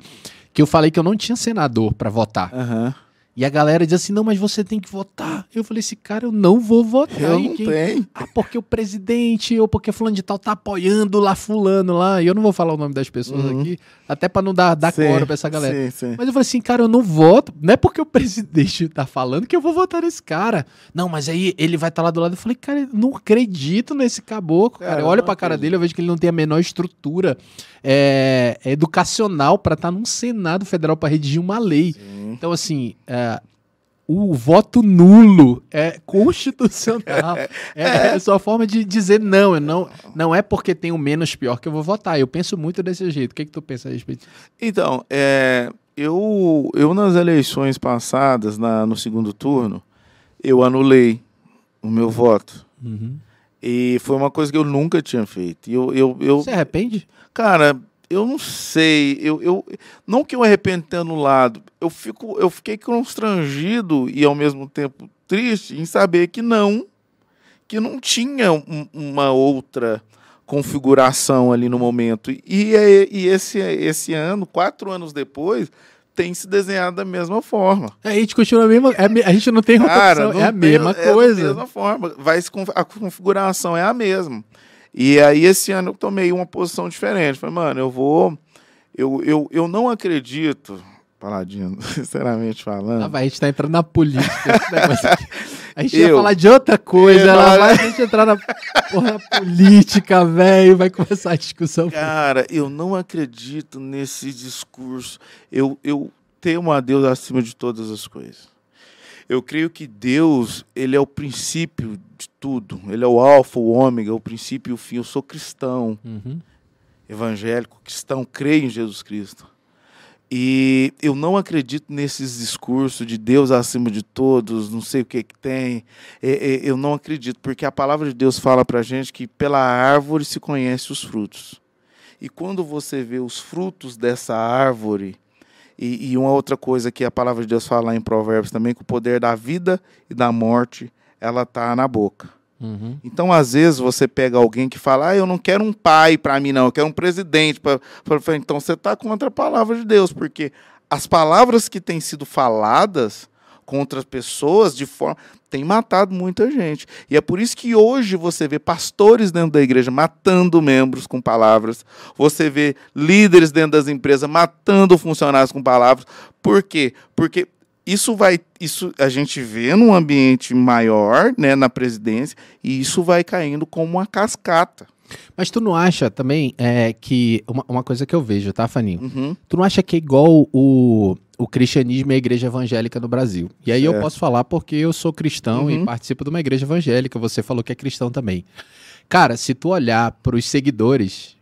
que eu falei que eu não tinha senador para votar. Uhum. E a galera diz assim: não, mas você tem que votar. Eu falei assim, cara, eu não vou votar. Eu não quem... tenho. Ah, porque o presidente ou porque fulano de tal tá apoiando lá fulano lá. E eu não vou falar o nome das pessoas uhum. aqui, até para não dar, dar coro pra essa galera. Sim, sim. Mas eu falei assim, cara, eu não voto. Não é porque o presidente tá falando que eu vou votar nesse cara. Não, mas aí ele vai estar tá lá do lado. Eu falei, cara, eu não acredito nesse caboclo, cara. cara eu olho pra cara dele, eu vejo que ele não tem a menor estrutura é, educacional para estar tá num Senado Federal para redigir uma lei. Então, assim, é, o voto nulo é constitucional. é, é a sua forma de dizer não. não. Não é porque tem o menos pior que eu vou votar. Eu penso muito desse jeito. O que, é que tu pensa a respeito? Então, é, eu, eu nas eleições passadas, na, no segundo turno, eu anulei o meu voto. Uhum. E foi uma coisa que eu nunca tinha feito. Eu, eu, eu, Você arrepende? Cara, eu não sei, eu, eu não que eu arrependo ter anulado, eu fico, eu fiquei constrangido e ao mesmo tempo triste em saber que não, que não tinha um, uma outra configuração ali no momento. E, e esse, esse ano, quatro anos depois, tem se desenhado da mesma forma. É, a gente continua a mesma. É, a gente não tem rotação, é a mesma coisa. É da mesma forma. Vai, a configuração é a mesma. E aí esse ano eu tomei uma posição diferente. Falei, mano, eu vou. Eu, eu, eu não acredito, Paladino, sinceramente falando. Ah, vai, a gente tá entrando na política. a gente eu, ia falar de outra coisa. Ela vai a gente entrar na porra, política, velho. Vai começar a discussão. Cara, eu não acredito nesse discurso. Eu, eu temo a Deus acima de todas as coisas. Eu creio que Deus, ele é o princípio de tudo. Ele é o alfa, o ômega, o princípio e o fim. Eu sou cristão, uhum. evangélico, cristão, creio em Jesus Cristo. E eu não acredito nesses discursos de Deus acima de todos, não sei o que, que tem. Eu não acredito, porque a palavra de Deus fala para a gente que pela árvore se conhece os frutos. E quando você vê os frutos dessa árvore, e, e uma outra coisa que a palavra de Deus fala em Provérbios também, que o poder da vida e da morte, ela está na boca. Uhum. Então, às vezes, você pega alguém que fala, ah, eu não quero um pai para mim, não, eu quero um presidente. Pra... Então, você está contra a palavra de Deus, porque as palavras que têm sido faladas contra as pessoas de forma tem matado muita gente. E é por isso que hoje você vê pastores dentro da igreja matando membros com palavras. Você vê líderes dentro das empresas matando funcionários com palavras. Por quê? Porque isso vai, isso a gente vê num ambiente maior, né, na presidência, e isso vai caindo como uma cascata. Mas tu não acha também é, que. Uma, uma coisa que eu vejo, tá, Faninho? Uhum. Tu não acha que é igual o, o cristianismo e a igreja evangélica no Brasil? E aí certo. eu posso falar porque eu sou cristão uhum. e participo de uma igreja evangélica. Você falou que é cristão também. Cara, se tu olhar para os seguidores,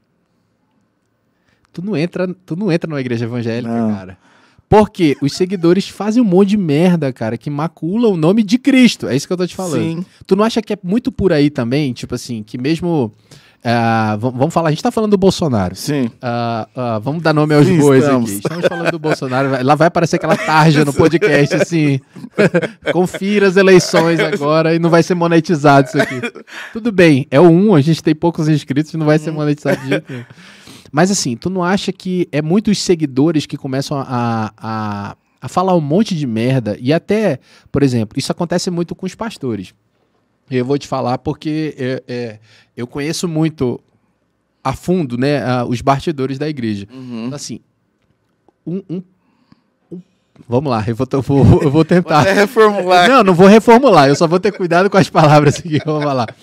tu não entra, tu não entra numa igreja evangélica, não. cara. Porque os seguidores fazem um monte de merda, cara, que macula o nome de Cristo. É isso que eu tô te falando. Sim. Tu não acha que é muito por aí também? Tipo assim, que mesmo. Uh, vamos falar, a gente tá falando do Bolsonaro. Sim. Uh, uh, vamos dar nome aos Sim, bois estamos. aqui. Estamos falando do Bolsonaro. Lá vai aparecer aquela tarja no podcast, assim. Confira as eleições agora e não vai ser monetizado isso aqui. Tudo bem, é o 1, a gente tem poucos inscritos e não vai ser monetizado de jeito nenhum. Mas assim, tu não acha que é muitos seguidores que começam a, a, a falar um monte de merda? E até, por exemplo, isso acontece muito com os pastores. Eu vou te falar porque é, é, eu conheço muito a fundo né, a, os bastidores da igreja. Uhum. Então, assim, um, um, um, Vamos lá, eu vou, eu vou, eu vou tentar. Vou reformular. Não, não vou reformular, eu só vou ter cuidado com as palavras que eu vou falar.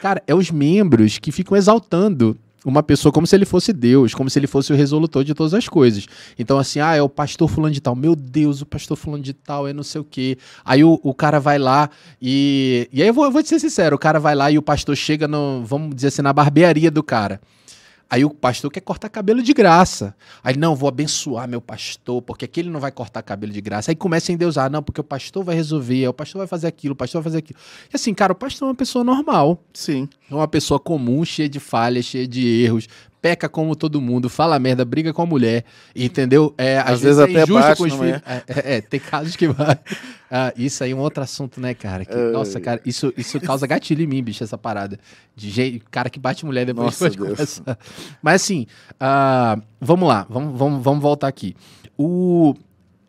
Cara, é os membros que ficam exaltando uma pessoa como se ele fosse Deus, como se ele fosse o resolutor de todas as coisas. Então, assim, ah, é o pastor fulano de tal. Meu Deus, o pastor fulano de tal é não sei o quê. Aí o, o cara vai lá e. E aí eu vou, eu vou te ser sincero, o cara vai lá e o pastor chega no, vamos dizer assim, na barbearia do cara. Aí o pastor quer cortar cabelo de graça. Aí, não, vou abençoar meu pastor, porque aquele não vai cortar cabelo de graça. Aí começa a endeusar, não, porque o pastor vai resolver, o pastor vai fazer aquilo, o pastor vai fazer aquilo. E assim, cara, o pastor é uma pessoa normal. Sim. É uma pessoa comum, cheia de falhas, cheia de erros, peca como todo mundo, fala merda, briga com a mulher, entendeu? É, às, às vezes, vezes é até baixo, com os filhos. É? É, é, é, tem casos que vai. Ah, isso aí é um outro assunto, né, cara? Que, nossa, cara, isso, isso causa gatilho em mim, bicho, essa parada. De jeito, cara que bate mulher depois nossa, de começar. Mas assim, uh, vamos lá, vamos, vamos, vamos voltar aqui. O,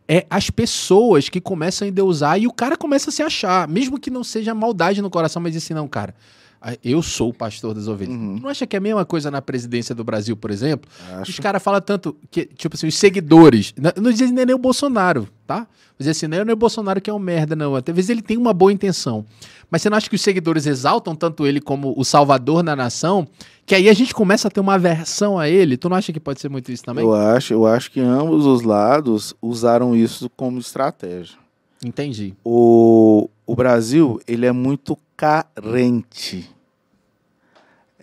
é as pessoas que começam a endeusar e o cara começa a se achar, mesmo que não seja maldade no coração, mas assim, não, cara eu sou o pastor das ovelhas. Uhum. Não acha que é a mesma coisa na presidência do Brasil, por exemplo? Acho. Os caras falam tanto que, tipo assim, os seguidores. Não, dizem nem o Bolsonaro, tá? Dizem assim, não é o Bolsonaro que é um merda, não. Até vezes ele tem uma boa intenção. Mas você não acha que os seguidores exaltam tanto ele como o salvador da nação? Que aí a gente começa a ter uma aversão a ele. Tu não acha que pode ser muito isso também? Eu acho, eu acho que ambos os lados usaram isso como estratégia. Entendi. O, o Brasil, ele é muito carente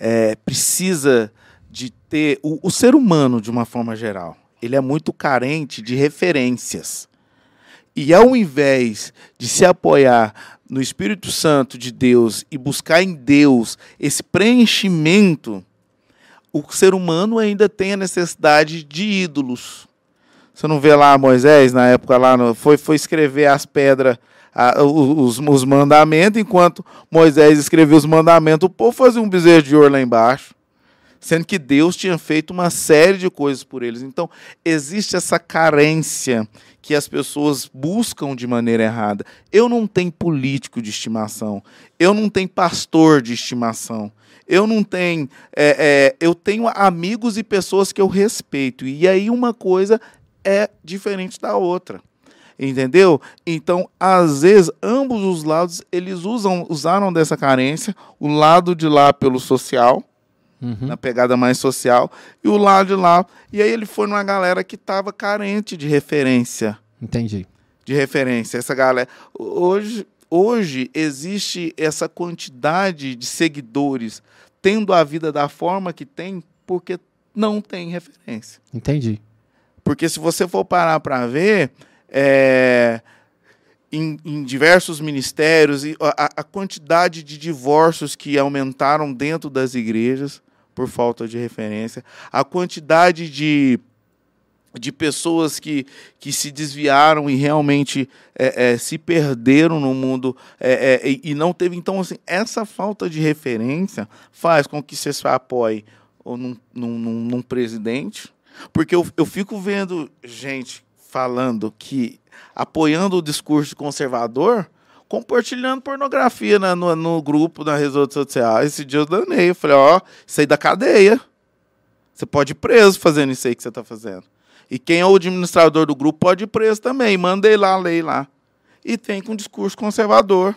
é, precisa de ter. O, o ser humano, de uma forma geral, ele é muito carente de referências. E ao invés de se apoiar no Espírito Santo de Deus e buscar em Deus esse preenchimento, o ser humano ainda tem a necessidade de ídolos. Você não vê lá Moisés, na época lá, no, foi, foi escrever as pedras a, os, os mandamentos, enquanto Moisés escreveu os mandamentos, o povo fazia um bezerro de ouro lá embaixo, sendo que Deus tinha feito uma série de coisas por eles. Então, existe essa carência que as pessoas buscam de maneira errada. Eu não tenho político de estimação, eu não tenho pastor de estimação. Eu não tenho. É, é, eu tenho amigos e pessoas que eu respeito. E aí uma coisa é diferente da outra. Entendeu? Então, às vezes, ambos os lados eles usam, usaram dessa carência, o lado de lá pelo social, uhum. na pegada mais social, e o lado de lá. E aí ele foi numa galera que estava carente de referência. Entendi. De referência. Essa galera. Hoje, hoje existe essa quantidade de seguidores tendo a vida da forma que tem, porque não tem referência. Entendi. Porque se você for parar para ver, é, em, em, diversos ministérios, a, a quantidade de divórcios que aumentaram dentro das igrejas por falta de referência, a quantidade de de pessoas que, que se desviaram e realmente é, é, se perderam no mundo é, é e não teve. Então, assim, essa falta de referência faz com que você se apoie ou num, num, num presidente. Porque eu, eu fico vendo gente falando que apoiando o discurso conservador, compartilhando pornografia na, no, no, grupo, nas redes sociais. Esse dia eu danei. Eu falei, ó, isso aí da cadeia. Você pode ir preso fazendo isso aí que você está fazendo. E quem é o administrador do grupo pode ir preso também. Mandei lá a lei lá. E tem com discurso conservador.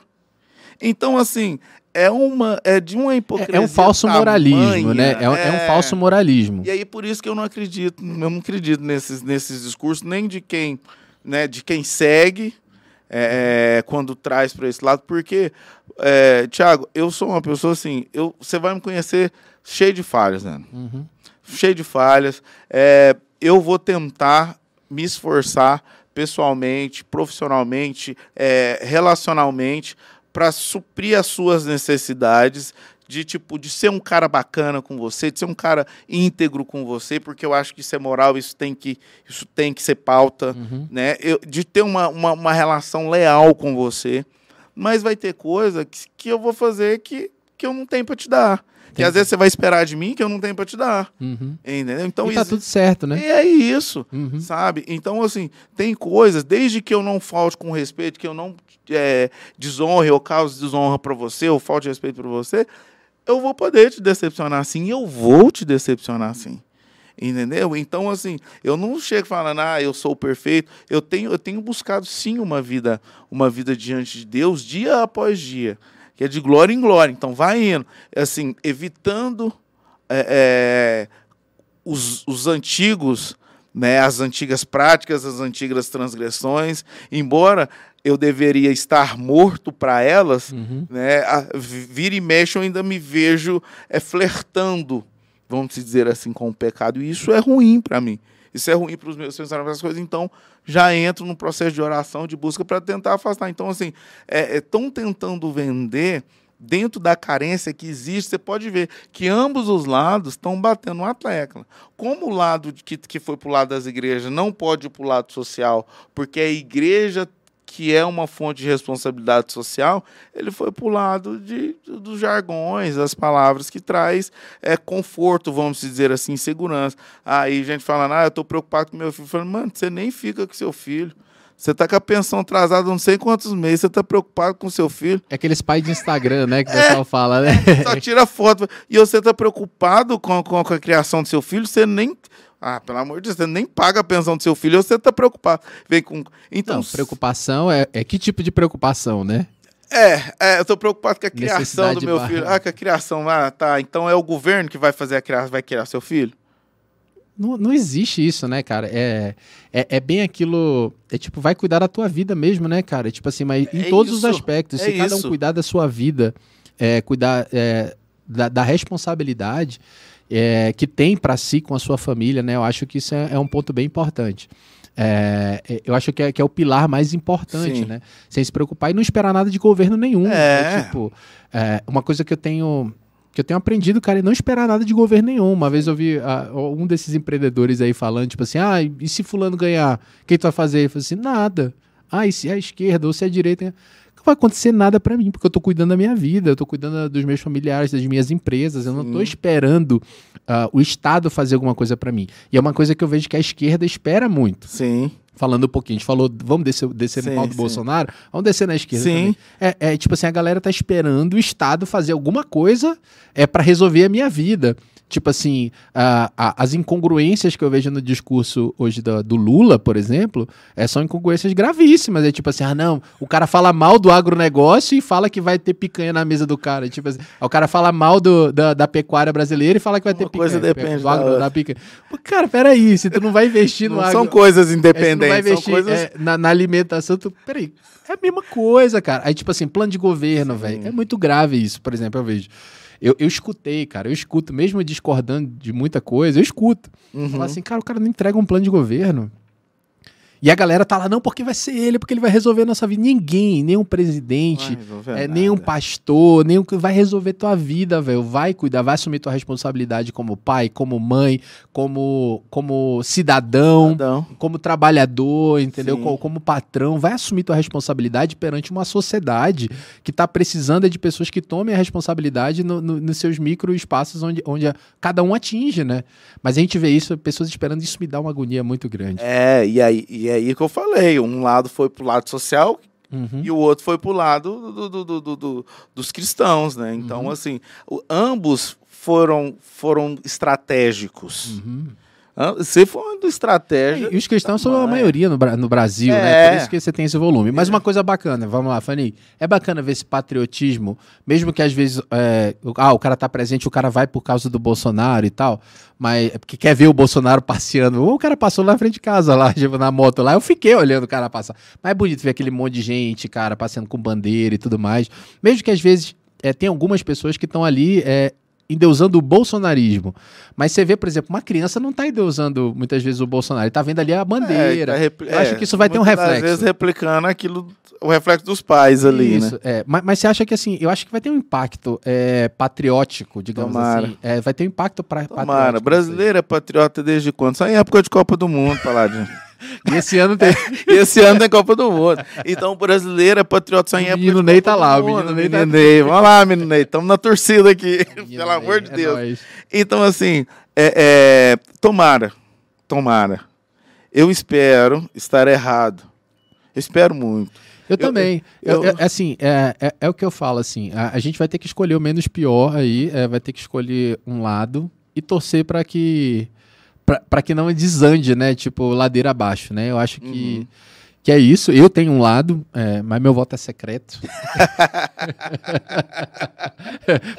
Então, assim, é uma é de uma hipocrisia. É, um falso tamanha, moralismo, né? É, é, é, um falso moralismo. E aí por isso que eu não acredito, eu não acredito nesses, nesses discursos nem de quem, né, de quem segue é, é quando traz para esse lado, porque é, Tiago, eu sou uma pessoa assim, eu, você vai me conhecer cheio de falhas, né? Uhum. Cheio de falhas. É, eu vou tentar me esforçar pessoalmente, profissionalmente, é, relacionalmente, para suprir as suas necessidades de tipo de ser um cara bacana com você, de ser um cara íntegro com você, porque eu acho que isso é moral, isso tem que isso tem que ser pauta, uhum. né? Eu, de ter uma, uma, uma, relação leal com você, mas vai ter coisa que, que eu vou fazer que, que eu não tenho para te dar. Que às vezes você vai esperar de mim que eu não tenho para te dar. Uhum. Entendeu? Então, e tá isso, tudo certo, né? E é isso, uhum. sabe? Então, assim, tem coisas, desde que eu não falte com respeito, que eu não é, desonre ou cause desonra para você, ou falte respeito para você, eu vou poder te decepcionar sim, eu vou te decepcionar sim. Entendeu? Então, assim, eu não chego falando, ah, eu sou perfeito. Eu tenho, eu tenho buscado sim uma vida, uma vida diante de Deus, dia após dia que é de glória em glória. Então vai indo, assim, evitando é, é, os, os antigos, né, as antigas práticas, as antigas transgressões, embora eu deveria estar morto para elas, uhum. né, a, vira e mexe eu ainda me vejo é, flertando, vamos dizer assim, com o pecado, e isso é ruim para mim. Isso é ruim para os meus pensamentos, coisas, então já entro no processo de oração, de busca para tentar afastar. Então, assim, estão é, é, tentando vender dentro da carência que existe, você pode ver que ambos os lados estão batendo uma tecla. Como o lado que, que foi para o lado das igrejas não pode ir para o lado social, porque a igreja que é uma fonte de responsabilidade social, ele foi para o lado de, dos jargões, das palavras que traz é, conforto, vamos dizer assim, segurança. Aí gente falando, ah, eu estou preocupado com meu filho. Falando, mano, você nem fica com seu filho. Você tá com a pensão atrasada não sei quantos meses, você tá preocupado com seu filho. É aqueles pais de Instagram, né, que o é, pessoal fala, né? Só tira foto. E você tá preocupado com, com, com a criação do seu filho, você nem ah, pelo amor de Deus, você nem paga a pensão do seu filho, você está preocupado. Vem com. Então, Não, preocupação é, é que tipo de preocupação, né? É, é eu estou preocupado com a criação do meu filho. Ah, com a criação. Ah, tá. Então é o governo que vai fazer a criação, vai criar seu filho? Não, não existe isso, né, cara? É, é, é, bem aquilo. É tipo, vai cuidar da tua vida mesmo, né, cara? Tipo assim, mas em é todos isso, os aspectos. É se cada um cuidar da sua vida, é, cuidar é, da, da responsabilidade é, que tem para si com a sua família, né? Eu acho que isso é, é um ponto bem importante. É, é, eu acho que é, que é, o pilar mais importante, Sim. né? Sem se preocupar e não esperar nada de governo nenhum. É. Né? Tipo, é, uma coisa que eu tenho que eu tenho aprendido, cara, é não esperar nada de governo nenhum. Uma vez eu vi uh, um desses empreendedores aí falando, tipo assim, ah, e se fulano ganhar, o que tu vai fazer? Ele falou assim, nada. Ah, e se é a esquerda ou se é a direita? Vai acontecer nada para mim, porque eu tô cuidando da minha vida, eu tô cuidando dos meus familiares, das minhas empresas, eu não tô esperando uh, o Estado fazer alguma coisa para mim. E é uma coisa que eu vejo que a esquerda espera muito. Sim falando um pouquinho. A gente falou, vamos descer, descer sim, no pau do sim. Bolsonaro, vamos descer na esquerda sim. também. É, é, tipo assim, a galera tá esperando o Estado fazer alguma coisa é para resolver a minha vida. Tipo assim, a, a, as incongruências que eu vejo no discurso hoje do, do, Lula, por exemplo, é, são incongruências gravíssimas. É tipo assim, ah, não, o cara fala mal do agronegócio e fala que vai ter picanha na mesa do cara. Tipo assim, o cara fala mal do, da, da pecuária brasileira e fala que vai ter Uma picanha. coisa depende do agro, da, da picanha. Cara, peraí, se tu não vai investir no não agro... São coisas independentes. É, não vai investir coisas... é, na, na, alimentação, tu... Peraí, é a mesma coisa, cara. Aí, tipo assim, plano de governo, velho. É muito grave isso, por exemplo, eu vejo. Eu, eu escutei, cara, eu escuto, mesmo discordando de muita coisa, eu escuto. Uhum. Falar assim, cara, o cara não entrega um plano de governo. E a galera tá lá, não, porque vai ser ele, porque ele vai resolver a nossa vida. Ninguém, nenhum presidente, é, nenhum pastor, nenhum que vai resolver tua vida, velho. Vai cuidar, vai assumir tua responsabilidade como pai, como mãe, como, como cidadão, cidadão. como trabalhador, entendeu? Como, como, patrão. Vai assumir tua responsabilidade perante uma sociedade que tá precisando de pessoas que tomem a responsabilidade no, no, nos seus micro espaços onde, onde a, cada um atinge, né? Mas a gente vê isso, pessoas esperando, isso me dá uma agonia muito grande. É, e aí, e aí que eu falei, um lado foi pro lado social uhum. e o outro foi pro lado do, do, do, do dos cristãos, né? Então, uhum. assim, o, ambos foram, foram estratégicos. Uhum. Você foi uma estratégia. E os cristãos são a maioria no, no Brasil, é. né? Por isso que você tem esse volume. Mas uma coisa bacana, vamos lá, Fanny. É bacana ver esse patriotismo, mesmo que às vezes é, ah, o cara tá presente, o cara vai por causa do Bolsonaro e tal, mas é porque quer ver o Bolsonaro passeando. O cara passou na frente de casa lá, tipo, na moto lá, eu fiquei olhando o cara passar. Mas é bonito ver aquele monte de gente, cara, passeando com bandeira e tudo mais. Mesmo que às vezes é, tem algumas pessoas que estão ali é, endeusando o bolsonarismo. Mas você vê, por exemplo, uma criança não está endeusando muitas vezes o Bolsonaro, ele está vendo ali a bandeira. É, tá Eu acho que isso vai ter um reflexo. Às vezes replicando aquilo, o reflexo dos pais ali, isso, né? É. Mas, mas, você acha que assim, eu acho que vai ter um impacto é, patriótico, digamos Tomara. assim. É, vai ter um impacto para Tomara. Brasileiro é patriota desde quando? Só em época de Copa do Mundo, Paladino. E esse ano tem. esse ano tem Copa do Mundo. Então o brasileiro é patriota só em época. Menino Ney tá lá, o menino Ney tá Ney. Vamos lá, menino Ney. Estamos na torcida aqui. Pelo amor de é Deus. Então, assim, é, é, tomara. Tomara. Eu espero estar errado. Eu espero muito. Eu, eu também. Eu, eu, assim, é, é, é, o que eu falo, assim. A, a, gente vai ter que escolher o menos pior aí, é, vai ter que escolher um lado e torcer para que para que não desande, né? Tipo, ladeira abaixo, né? Eu acho que, uhum. que é isso. Eu tenho um lado, é, mas meu voto é secreto.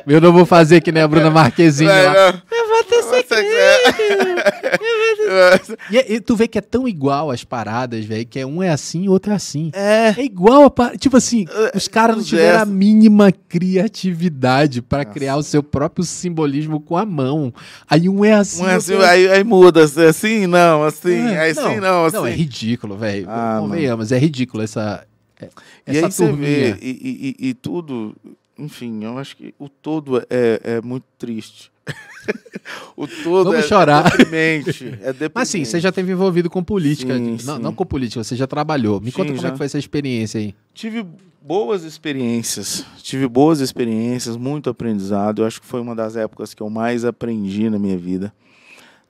eu não vou fazer que nem a Bruna Marquezine lá. Meu voto é secreto. E, e, tu vê que é tão igual as paradas, velho, que é um é assim e outro é assim. É. É igual a. Tipo assim, é, os caras não tiveram a mínima criatividade para criar o seu próprio simbolismo com a mão. Aí um é assim. Um é assim, é... Aí, aí, muda. Assim, não, assim, é, aí não, assim, não, assim. Não, é ridículo, velho. Ah, Convenhamos, é ridículo essa. É, e essa aí você vê, e, e, e, tudo, enfim, eu acho que o todo é, é muito triste. o todo Vamos é, chorar. É deprimente, é deprimente. Mas sim, você já teve envolvido com política. Sim, não, sim. não, com política, você já trabalhou. Me sim, conta como já. é que foi essa experiência aí. Tive boas experiências. Tive boas experiências, muito aprendizado. Eu acho que foi uma das épocas que eu mais aprendi na minha vida.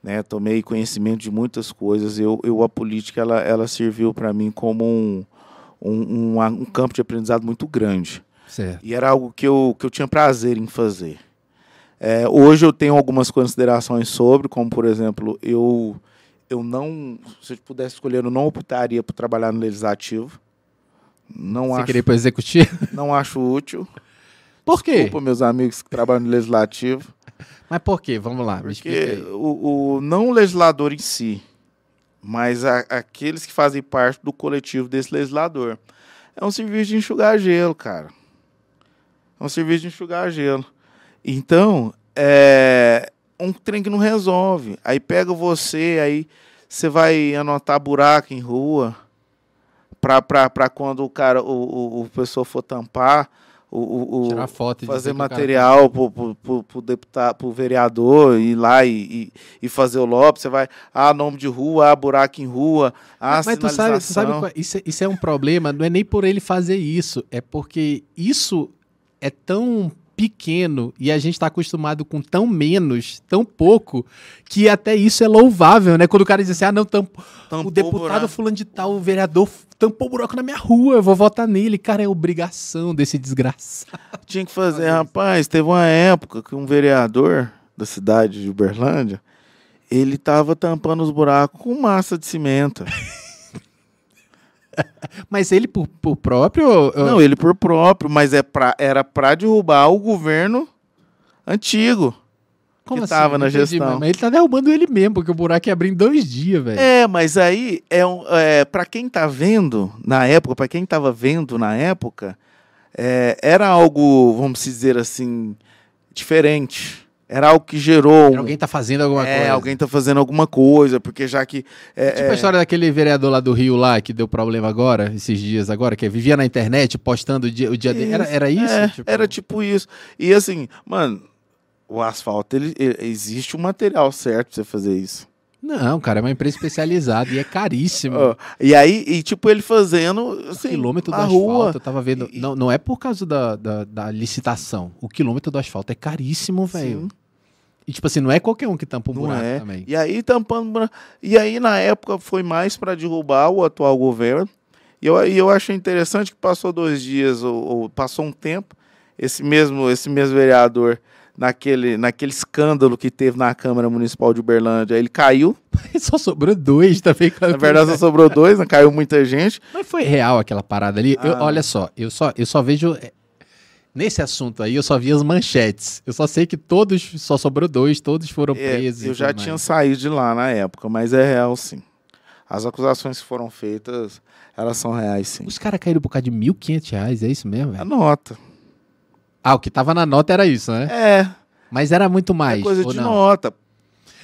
Né? Tomei conhecimento de muitas coisas. Eu, eu a política ela, ela serviu para mim como um, um, um, um campo de aprendizado muito grande. Certo. E era algo que eu, que eu tinha prazer em fazer. É, hoje eu tenho algumas considerações sobre, como por exemplo, eu, eu não, se eu pudesse escolher, eu não optaria por trabalhar no legislativo. Não Você acho, queria ir para executivo? Não acho útil. Por quê? Desculpa, meus amigos que trabalham no legislativo. Mas por quê? Vamos lá. Porque o, o, não o legislador em si, mas a, aqueles que fazem parte do coletivo desse legislador. É um serviço de enxugar gelo, cara. É um serviço de enxugar gelo. Então, é um trem que não resolve. Aí pega você, aí você vai anotar buraco em rua para quando o cara, o, o, o pessoa for tampar, o, o, Tirar foto fazer material para o deputado, pro vereador ir lá e, e, e, fazer o lobby, você vai, ah, nome de rua, ah, buraco em rua, ah, Mas tu sabe, tu sabe isso, é, isso é um problema, não é nem por ele fazer isso, é porque isso é tão pequeno e a gente está acostumado com tão menos, tão pouco, que até isso é louvável, né? Quando o cara diz assim, ah, não, tamp... o deputado fulano de tal, o vereador tampou o buraco na minha rua, eu vou votar nele. Cara, é obrigação desse desgraçado. Tinha que fazer, rapaz, teve uma época que um vereador da cidade de Uberlândia, ele tava tampando os buracos com massa de cimento. mas ele por, por próprio? Não, ele por próprio, mas é pra, era para derrubar o governo antigo. Como que assim? tava na entendi, gestão. Mas ele tá derrubando ele mesmo, porque o buraco ia abrir em dois dias, velho. É, mas aí, é, um, é, para quem tá vendo na época, para quem tava vendo na época, é, era algo, vamos dizer assim, diferente. Era algo que gerou. Era alguém tá fazendo alguma é, coisa. alguém tá fazendo alguma coisa, porque já que. É, tipo a história daquele vereador lá do Rio lá, que deu problema agora, esses dias agora, que vivia na internet postando o dia, o dia dele. Era, era isso? É, tipo... Era tipo isso. E assim, mano, o asfalto, ele, ele, existe um material certo pra você fazer isso. Não, cara, é uma empresa especializada e é caríssimo. Oh, e aí, e tipo, ele fazendo. Assim, o quilômetro do asfalto, rua. eu tava vendo. E, não, não é por causa da, da, da, licitação. O quilômetro do asfalto é caríssimo, velho. E tipo assim, não é qualquer um que tampa um não buraco é. também. E aí tampando E aí, na época, foi mais para derrubar o atual governo. E eu, e eu achei interessante que passou dois dias, ou, ou passou um tempo, esse mesmo, esse mesmo vereador naquele, naquele escândalo que teve na Câmara Municipal de Uberlândia. Ele caiu. só sobrou dois também. Na verdade, só sobrou dois, não caiu muita gente. Mas foi real aquela parada ali. Ah. Eu, olha só, eu só, eu só vejo. É, nesse assunto aí, eu só vi as manchetes. Eu só sei que todos, só sobrou dois, todos foram é, presos. Eu já tinha saído de lá na época, mas é real sim. As acusações que foram feitas, elas são reais sim. Os caras caíram por causa de R$ 1.500, é isso mesmo? A nota. Ah, o que tava na nota era isso, né? É. Mas era muito mais. É coisa de não? nota.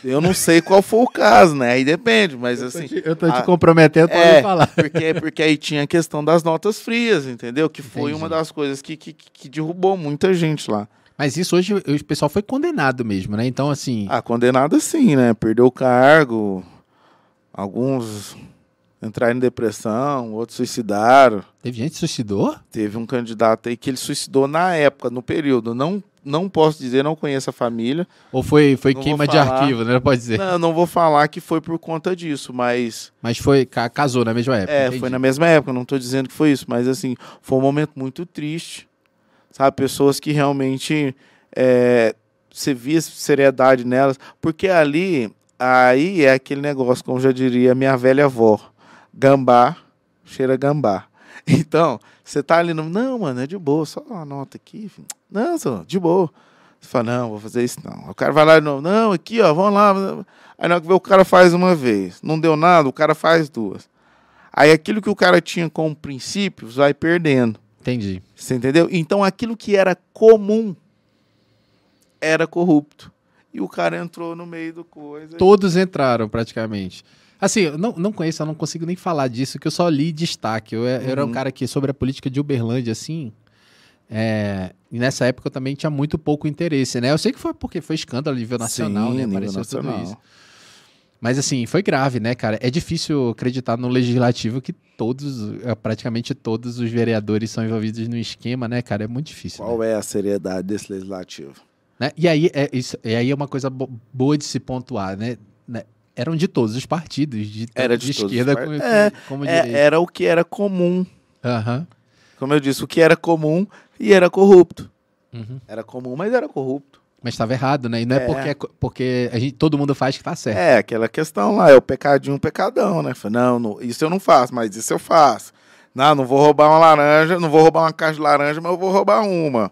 Eu não sei qual foi o caso, né? Aí depende, mas eu assim. Te, eu tô a, te comprometendo pra é, falar. Porque, porque aí tinha a questão das notas frias, entendeu? Que foi Entendi. uma das coisas que, que, que derrubou muita gente lá. Mas isso hoje o pessoal foi condenado mesmo, né? Então, assim. Ah, condenado sim, né? Perdeu o cargo. Alguns entraram em depressão, outros suicidaram. Teve gente que suicidou? Teve um candidato aí que ele suicidou na época, no período. Não, não posso dizer, não conheço a família. Ou foi, foi queima de arquivo, né? Pode dizer. Não, não vou falar que foi por conta disso, mas. Mas foi. Casou na mesma época. É, entendi. foi na mesma época, não estou dizendo que foi isso, mas assim, foi um momento muito triste. Sabe? Pessoas que realmente. É, você via seriedade nelas, porque ali, aí é aquele negócio, como já diria minha velha avó gambá cheira gambá. Então, você tá ali no. Não, mano, é de boa, só uma nota aqui. Filho. Não, só, de boa. Você fala, não, vou fazer isso não. O cara vai lá de novo, não, aqui, ó, vamos lá. Aí na hora que vê, o cara faz uma vez. Não deu nada, o cara faz duas. Aí aquilo que o cara tinha como princípios vai perdendo. Entendi. Você entendeu? Então aquilo que era comum era corrupto. E o cara entrou no meio do coisa. Todos entraram, praticamente. Assim, eu não, não conheço, eu não consigo nem falar disso, que eu só li destaque. Eu, eu uhum. era um uhum. cara que, sobre a política de Uberlândia, assim. É, e nessa época eu também tinha muito pouco interesse, né? Eu sei que foi porque foi escândalo a nível nacional, Sim, né? Apareceu nacional. tudo isso. Mas assim, foi grave, né, cara? É difícil acreditar no legislativo que todos, é, praticamente todos os vereadores são envolvidos no esquema, né, cara? É muito difícil. Qual né? é a seriedade desse legislativo? Né? E aí é, isso, e aí é uma coisa bo boa de se pontuar, né? né? Eram de todos os partidos, de, era de, de esquerda como, é, como é, Era o que era comum. Uhum. Como eu disse, o que era comum e era corrupto. Uhum. Era comum, mas era corrupto. Mas estava errado, né? E não é, é porque, porque a gente, todo mundo faz que tá certo. É, aquela questão lá, é o pecadinho, o pecadão, né? Não, não, isso eu não faço, mas isso eu faço. Não, não vou roubar uma laranja, não vou roubar uma caixa de laranja, mas eu vou roubar uma.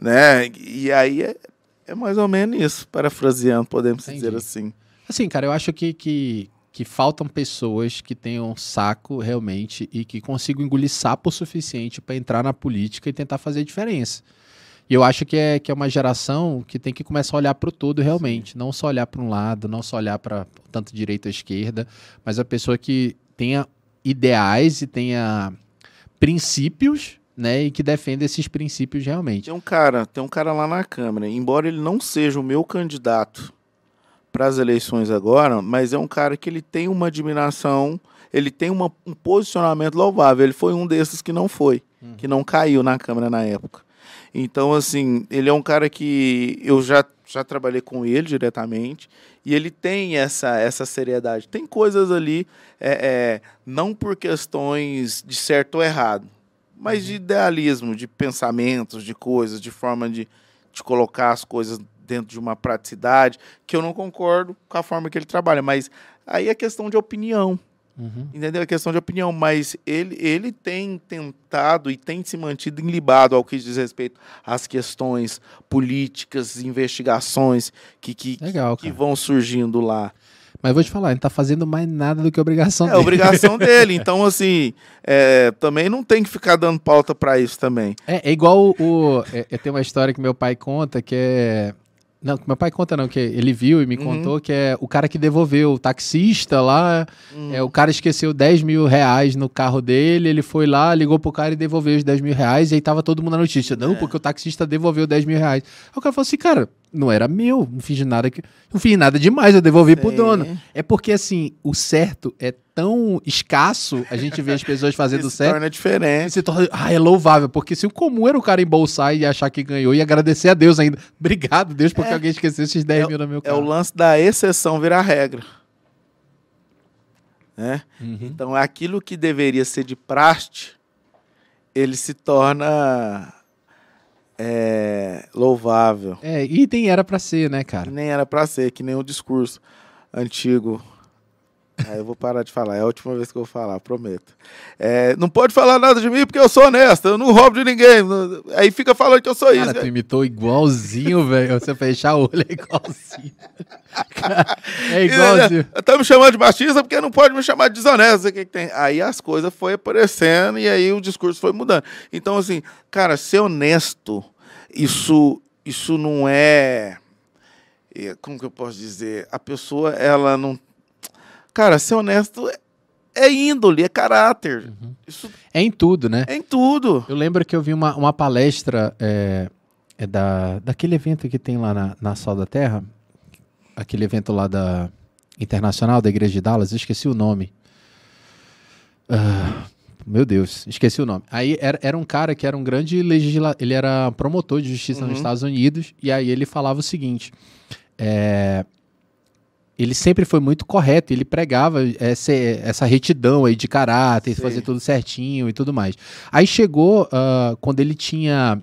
Né? E aí é, é mais ou menos isso, parafraseando, podemos Entendi. dizer assim. Assim, cara, eu acho que, que, que faltam pessoas que tenham saco realmente e que consigam engolir sapo o suficiente para entrar na política e tentar fazer diferença. E eu acho que é, que é uma geração que tem que começar a olhar para o todo realmente, não só olhar para um lado, não só olhar para tanto direita ou esquerda, mas a pessoa que tenha ideais e tenha princípios né, e que defenda esses princípios realmente. Tem um cara, tem um cara lá na Câmara, embora ele não seja o meu candidato para as eleições agora, mas é um cara que ele tem uma admiração, ele tem uma, um posicionamento louvável. Ele foi um desses que não foi, uhum. que não caiu na Câmara na época. Então, assim, ele é um cara que eu já, já trabalhei com ele diretamente e ele tem essa, essa seriedade. Tem coisas ali, é, é não por questões de certo ou errado, mas uhum. de idealismo, de pensamentos, de coisas, de forma de, de colocar as coisas dentro de uma praticidade, que eu não concordo com a forma que ele trabalha, mas aí é questão de opinião. Uhum. Entendeu? É questão de opinião, mas ele, ele tem tentado e tem se mantido enlibado ao que diz respeito às questões políticas, investigações que, que, Legal, que vão surgindo lá. Mas vou te falar, ele não tá fazendo mais nada do que obrigação é, dele. É obrigação dele. Então, assim, é, também não tem que ficar dando pauta para isso também. É, é igual o. é, tem uma história que meu pai conta que é não, meu pai conta não, que ele viu e me uhum. contou que é o cara que devolveu, o taxista lá, uhum. é, o cara esqueceu 10 mil reais no carro dele, ele foi lá, ligou pro cara e devolveu os 10 mil reais, e aí tava todo mundo na notícia. Não, é. porque o taxista devolveu 10 mil reais. Aí o cara falou assim, cara, não era meu, não fiz nada que. Não fiz nada demais, eu devolvi Sim. pro dono. É porque, assim, o certo é tão escasso, a gente vê as pessoas fazendo se certo. torna diferente. Se torna, ah, é louvável, porque se o comum era o cara embolsar e achar que ganhou e agradecer a Deus ainda. Obrigado, Deus, porque é, alguém esqueceu esses 10 é, mil no meu carro. É o lance da exceção virar regra. Né? Uhum. Então, aquilo que deveria ser de praste, ele se torna é, louvável. É, e nem era para ser, né, cara? Nem era para ser, que nem o discurso antigo Aí eu vou parar de falar, é a última vez que eu vou falar, prometo. É, não pode falar nada de mim porque eu sou honesto, eu não roubo de ninguém. Aí fica falando que eu sou Cara, isso. Cara, tu imitou igualzinho, velho. Você fechar o olho é igualzinho. é igualzinho. Tá me chamando de machista porque não pode me chamar de desonesto. O que, que tem? Aí as coisas foram aparecendo e aí o discurso foi mudando. Então, assim, cara, ser honesto, isso, isso não é. é como que eu posso dizer? A pessoa, ela não Cara, ser honesto é, é índole, é caráter. Uhum. Isso é em tudo, né? É em tudo. Eu lembro que eu vi uma, uma palestra é, é da, daquele evento que tem lá na, na Sal da Terra, aquele evento lá da Internacional da Igreja de Dallas, eu esqueci o nome. Uh, meu Deus, esqueci o nome. Aí era, era um cara que era um grande legislador, ele era promotor de justiça uhum. nos Estados Unidos, e aí ele falava o seguinte: é, ele sempre foi muito correto, ele pregava essa, essa retidão aí de caráter, Sim. fazer tudo certinho e tudo mais. Aí chegou uh, quando ele tinha.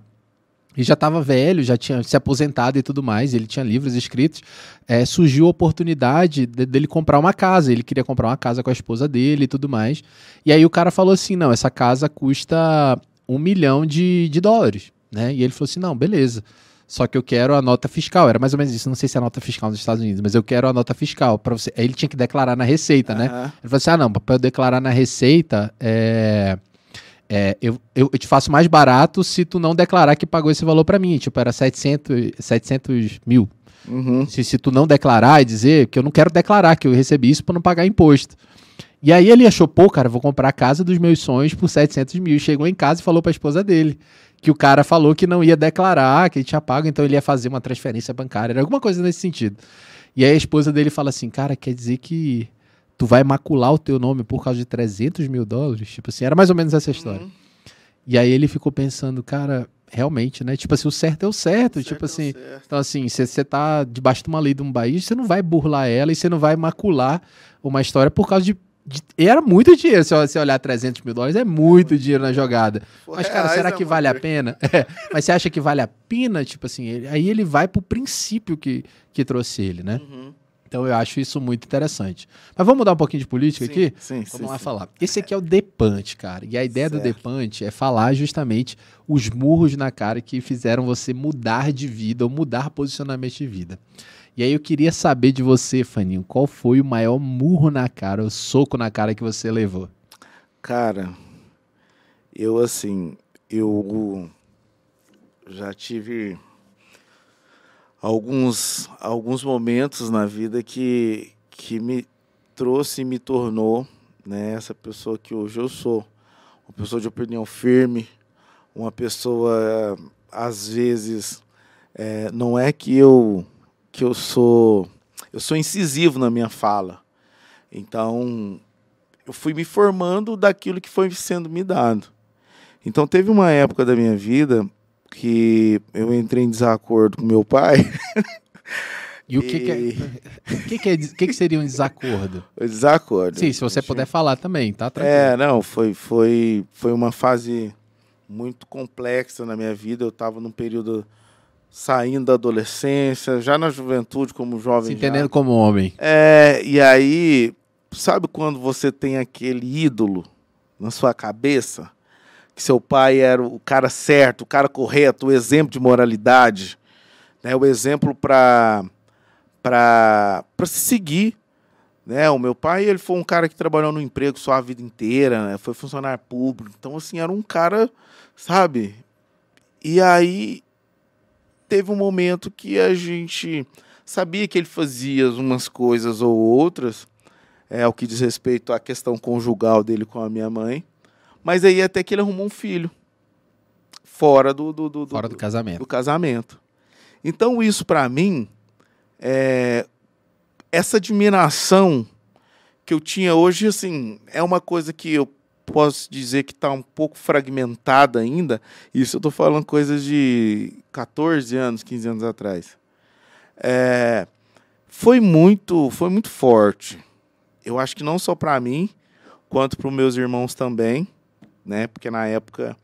Ele já estava velho, já tinha se aposentado e tudo mais, ele tinha livros escritos. É, surgiu a oportunidade de, dele comprar uma casa. Ele queria comprar uma casa com a esposa dele e tudo mais. E aí o cara falou assim: não, essa casa custa um milhão de, de dólares. Né? E ele falou assim: não, beleza. Só que eu quero a nota fiscal. Era mais ou menos isso. Não sei se é a nota fiscal nos Estados Unidos, mas eu quero a nota fiscal. para você. Aí ele tinha que declarar na Receita, uhum. né? Ele falou assim: ah, não, para eu declarar na Receita, é. É, eu, eu, eu, te faço mais barato se tu não declarar que pagou esse valor para mim. Tipo, era 700, 700 mil. Uhum. Se, se tu não declarar e dizer que eu não quero declarar que eu recebi isso para não pagar imposto. E aí ele achou, pô, cara, vou comprar a casa dos meus sonhos por 700 mil. Chegou em casa e falou para a esposa dele que o cara falou que não ia declarar, que ele tinha pago, então ele ia fazer uma transferência bancária, era alguma coisa nesse sentido. E aí a esposa dele fala assim, cara, quer dizer que tu vai macular o teu nome por causa de 300 mil dólares? Tipo assim, era mais ou menos essa história. Uhum. E aí ele ficou pensando, cara, realmente, né? Tipo assim, o certo é o certo. O tipo certo assim, é então assim, se você tá debaixo de uma lei de um país, você não vai burlar ela e você não vai macular uma história por causa de era muito dinheiro. Se você olhar 300 mil dólares, é muito dinheiro na jogada. Mas, cara, será que vale a pena? É, mas você acha que vale a pena? Tipo assim, ele, aí ele vai pro princípio que, que trouxe ele, né? Uhum. Então eu acho isso muito interessante. Mas vamos mudar um pouquinho de política sim, aqui? Sim, vamos sim, lá sim. falar. Esse aqui é o Depante, cara. E a ideia certo. do Depante é falar justamente os murros na cara que fizeram você mudar de vida ou mudar posicionamento de vida. E aí eu queria saber de você, Faninho, qual foi o maior murro na cara, o soco na cara que você levou? Cara, eu assim, eu já tive alguns alguns momentos na vida que que me trouxe e me tornou, né, essa pessoa que hoje eu sou, uma pessoa de opinião firme, uma pessoa às vezes é, não é que eu que eu sou eu sou incisivo na minha fala. Então, eu fui me formando daquilo que foi sendo me dado. Então, teve uma época da minha vida que eu entrei em desacordo com meu pai. E o que, que, é, que, que, é, que, seria um desacordo? O desacordo. Sim, se você puder falar também, tá? Tranquilo. É, não, foi, foi, foi uma fase muito complexa na minha vida. Eu estava num período saindo da adolescência, já na juventude como jovem. Se entendendo já. como homem. É, e aí, sabe quando você tem aquele ídolo na sua cabeça? Que seu pai era o cara certo, o cara correto, o exemplo de moralidade, né? o exemplo para para se seguir. Né? O meu pai ele foi um cara que trabalhou no emprego só a vida inteira, né? foi funcionário público. Então, assim, era um cara, sabe? E aí teve um momento que a gente sabia que ele fazia umas coisas ou outras, é, ao que diz respeito à questão conjugal dele com a minha mãe. Mas aí até que ele arrumou um filho. Fora do, do, do, fora do, do casamento. Do casamento. Então, isso para mim, é, essa admiração que eu tinha hoje, assim, é uma coisa que eu posso dizer que está um pouco fragmentada ainda. Isso eu estou falando coisas de 14 anos, 15 anos atrás. É, foi muito, foi muito forte. Eu acho que não só para mim, quanto para os meus irmãos também, né? Porque na época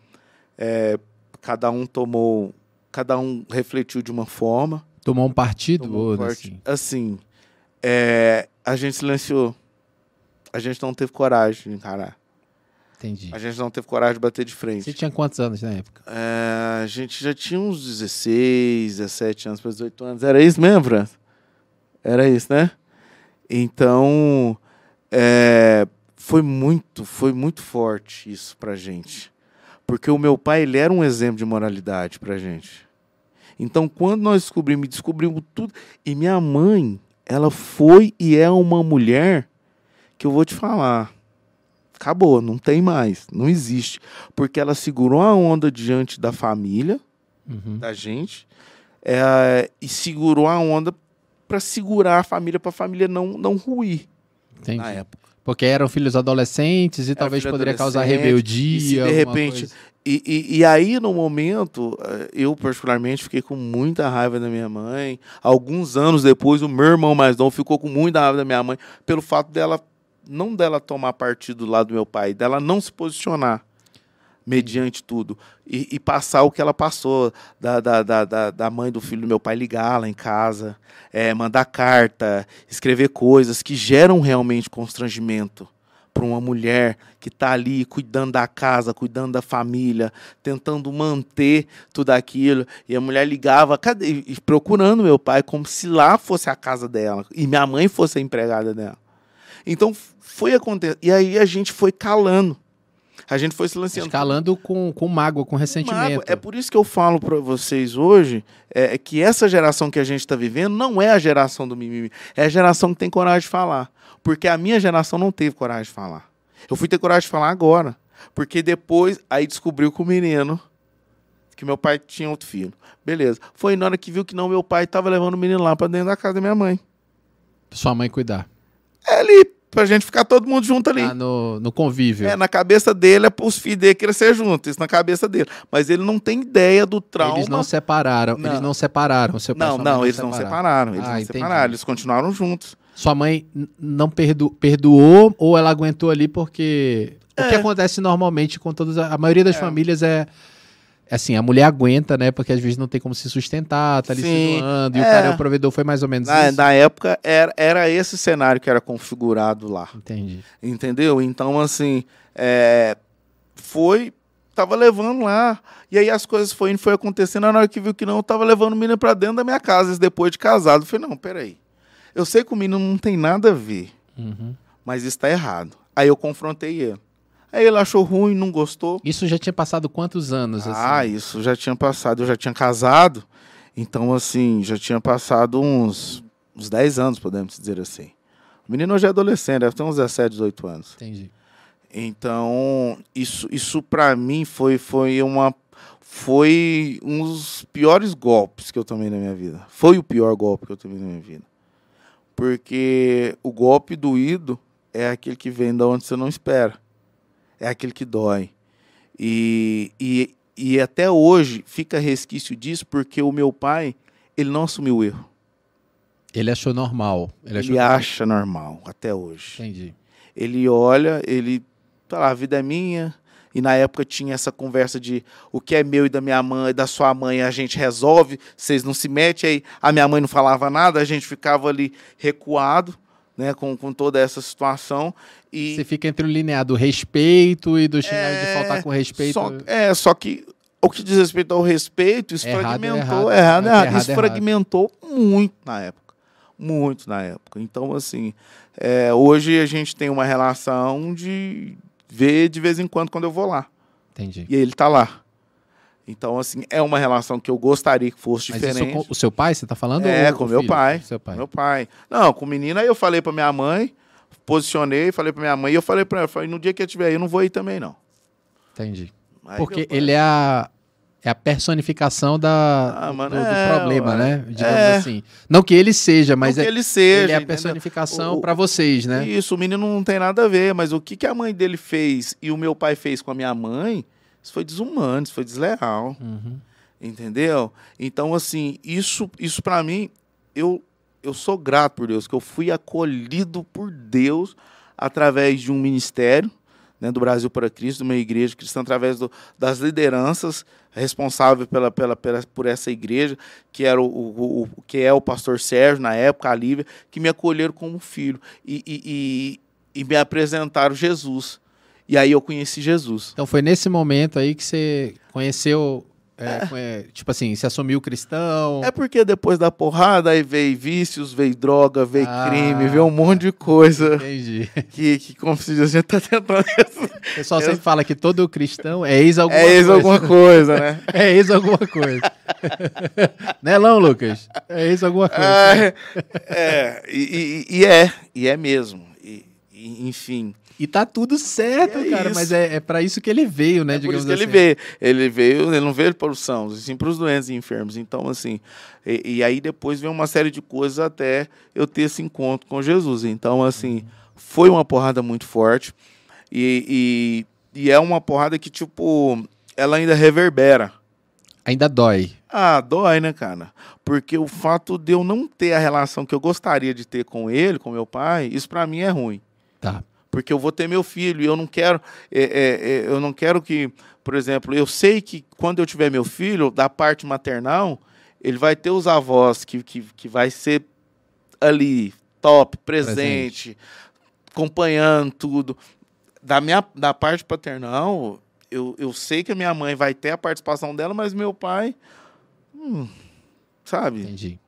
é, cada um tomou, cada um refletiu de uma forma. Tomou um partido, tomou um assim. Assim, é, a gente silenciou. A gente não teve coragem de encarar. Entendi. A gente não teve coragem de bater de frente. Você tinha quantos anos na época? É, a gente já tinha uns 16, 17 anos para 18 anos. Era isso mesmo, Fran? Era isso, né? Então, é, foi muito, foi muito forte isso pra gente. Porque o meu pai, ele era um exemplo de moralidade pra gente. Então, quando nós descobrimos, descobrimos tudo. E minha mãe, ela foi e é uma mulher que eu vou te falar acabou, não tem mais, não existe. Porque ela segurou a onda diante da família, uhum. da gente, é, e segurou a onda para segurar a família, para a família não, não ruir Entendi. na época. Porque eram filhos adolescentes e Era talvez poderia causar rebeldia. E de repente. E, e, e, aí, no momento, eh, eu particularmente fiquei com muita raiva da minha mãe. Alguns anos depois, o meu irmão mais novo ficou com muita raiva da minha mãe pelo fato dela não dela tomar partido do lado do meu pai, dela não se posicionar mediante tudo. E, e, passar o que ela passou, da, da, da, da mãe do filho do meu pai ligar lá em casa, é, mandar carta, escrever coisas que geram realmente constrangimento para uma mulher que está ali cuidando da casa, cuidando da família, tentando manter tudo aquilo. E a mulher ligava, cadê? procurando meu pai, como se lá fosse a casa dela e minha mãe fosse a empregada dela. Então foi acontecendo. E aí a gente foi calando. A gente foi silenciando. Calando com, com mágoa, com ressentimento. Mágoa. É por isso que eu falo para vocês hoje é, é, que essa geração que a gente está vivendo não é a geração do mimimi. É a geração que tem coragem de falar. Porque a minha geração não teve coragem de falar. Eu fui ter coragem de falar agora. Porque depois, aí descobriu com o menino que meu pai tinha outro filho. Beleza. Foi na hora que viu que não, meu pai estava levando o menino lá para dentro da casa da minha mãe. Sua mãe cuidar. Ele pra gente ficar todo mundo junto ali. Ah, no, no convívio. É, na cabeça dele é os filhos dele crescer juntos, isso na cabeça dele. Mas ele não tem ideia do trauma. Eles não separaram, não. eles não separaram seu pai Não, não, eles separaram. não separaram, eles ah, não entendi. separaram, eles continuaram juntos. Sua mãe não perdo, perdoou ou ela aguentou ali porque... É. O que é. acontece normalmente com todas... A maioria das é. famílias é assim, a mulher aguenta, né? Porque às vezes não tem como se sustentar, tá ali Sim, se doando, e é, o cara é o provedor, foi mais ou menos na, isso. Na época, era, era esse cenário que era configurado lá. Entendi. Entendeu? Então, assim, é, foi, tava levando lá, e aí as coisas foi foi acontecendo, na hora que viu que não, eu tava levando o menino pra dentro da minha casa, depois de casado. Eu falei, não, peraí, eu sei que o menino não tem nada a ver, uhum. mas isso tá errado. Aí eu confrontei ele. Aí ele achou ruim, não gostou. Isso já tinha passado quantos anos? Assim? Ah, isso já tinha passado. Eu já tinha casado. Então, assim, já tinha passado uns, uns 10 anos, podemos dizer assim. O menino hoje é adolescente, deve ter uns 17, 18 anos. Entendi. Então, isso, isso para mim foi, foi uma. Foi um dos piores golpes que eu tomei na minha vida. Foi o pior golpe que eu tomei na minha vida. Porque o golpe doído é aquele que vem de onde você não espera é aquele que dói. E, e, e até hoje fica resquício disso porque o meu pai, ele não assumiu o erro. Ele achou normal. Ele, achou ele acha normal até hoje. Entendi. Ele olha, ele. Tá lá, a vida é minha. E na época tinha essa conversa de o que é meu e da minha mãe, da sua mãe, a gente resolve, vocês não se metem aí. A minha mãe não falava nada, a gente ficava ali recuado né, com, com toda essa situação. E... Você fica entre o linear do respeito e do xingar é... de faltar com respeito. Só, é, só que o que diz respeito ao respeito, isso errado, fragmentou. Errado, errado, errado, Isso fragmentou muito na época. muito na época. Então, assim, é, hoje a gente tem uma relação de ver de vez em quando quando eu vou lá. Entendi. E ele tá lá. Então, assim, é uma relação que eu gostaria que fosse Mas diferente. com o seu pai, você tá falando? É, com meu pai. Seu pai. Meu pai. Não, com menina, eu falei pra minha mãe, posicionei, falei pra minha mãe, e eu falei pra ela, falei, no dia que eu estiver aí, eu não vou ir também, não. Entendi. Aí Porque ele é a, é a personificação da, ah, mano, do, do é, problema, né? Digamos é. assim. Não que ele seja, mas é, ele, seja, ele é a personificação para vocês, né? Isso, o menino não tem nada a ver, mas o que, que a mãe dele fez e o meu pai fez com a minha mãe, isso foi desumano, isso foi desleal. Uhum. Entendeu? Então, assim, isso, isso para mim, eu, eu sou grato por Deus, que eu fui acolhido por Deus através de um ministério né, do Brasil para Cristo, de uma igreja cristã, através do, das lideranças responsáveis pela, pela, pela, por essa igreja, que, era o, o, o, que é o pastor Sérgio, na época, a Lívia, que me acolheram como filho e, e, e, e me apresentaram Jesus. E aí eu conheci Jesus. Então foi nesse momento aí que você conheceu é, tipo assim, se assumiu cristão. É porque depois da porrada aí veio vícios, veio droga, veio ah, crime, veio um monte de coisa. Entendi. Que, que como se diz, a gente tá tentando. O pessoal sempre fala que todo cristão é ex alguma coisa. É ex alguma coisa, né? é ex alguma coisa. né, não, Lucas? É ex alguma coisa. É, é e, e, e, é, e é mesmo. E, e enfim. E tá tudo certo, é cara. Isso. Mas é, é para isso que ele veio, né? É por isso que assim. ele veio. Ele veio, ele não veio para os sãos, sim para os doentes e enfermos. Então, assim, e, e, aí depois veio uma série de coisas até eu ter esse encontro com Jesus. Então, assim, foi uma porrada muito forte. E, e, e é uma porrada que, tipo, ela ainda reverbera. Ainda dói. Ah, dói, né, cara? Porque o fato de eu não ter a relação que eu gostaria de ter com ele, com meu pai, isso para mim é ruim. Tá porque eu vou ter meu filho e eu não quero, é, é, é, eu não quero que, por exemplo, eu sei que quando eu tiver meu filho, da parte maternal, ele vai ter os avós que, que, que vai ser ali, top, presente, presente. acompanhando tudo. Da minha da parte paternal, eu, eu sei que a minha mãe vai ter a participação dela, mas meu pai, hum, sabe? Entendi.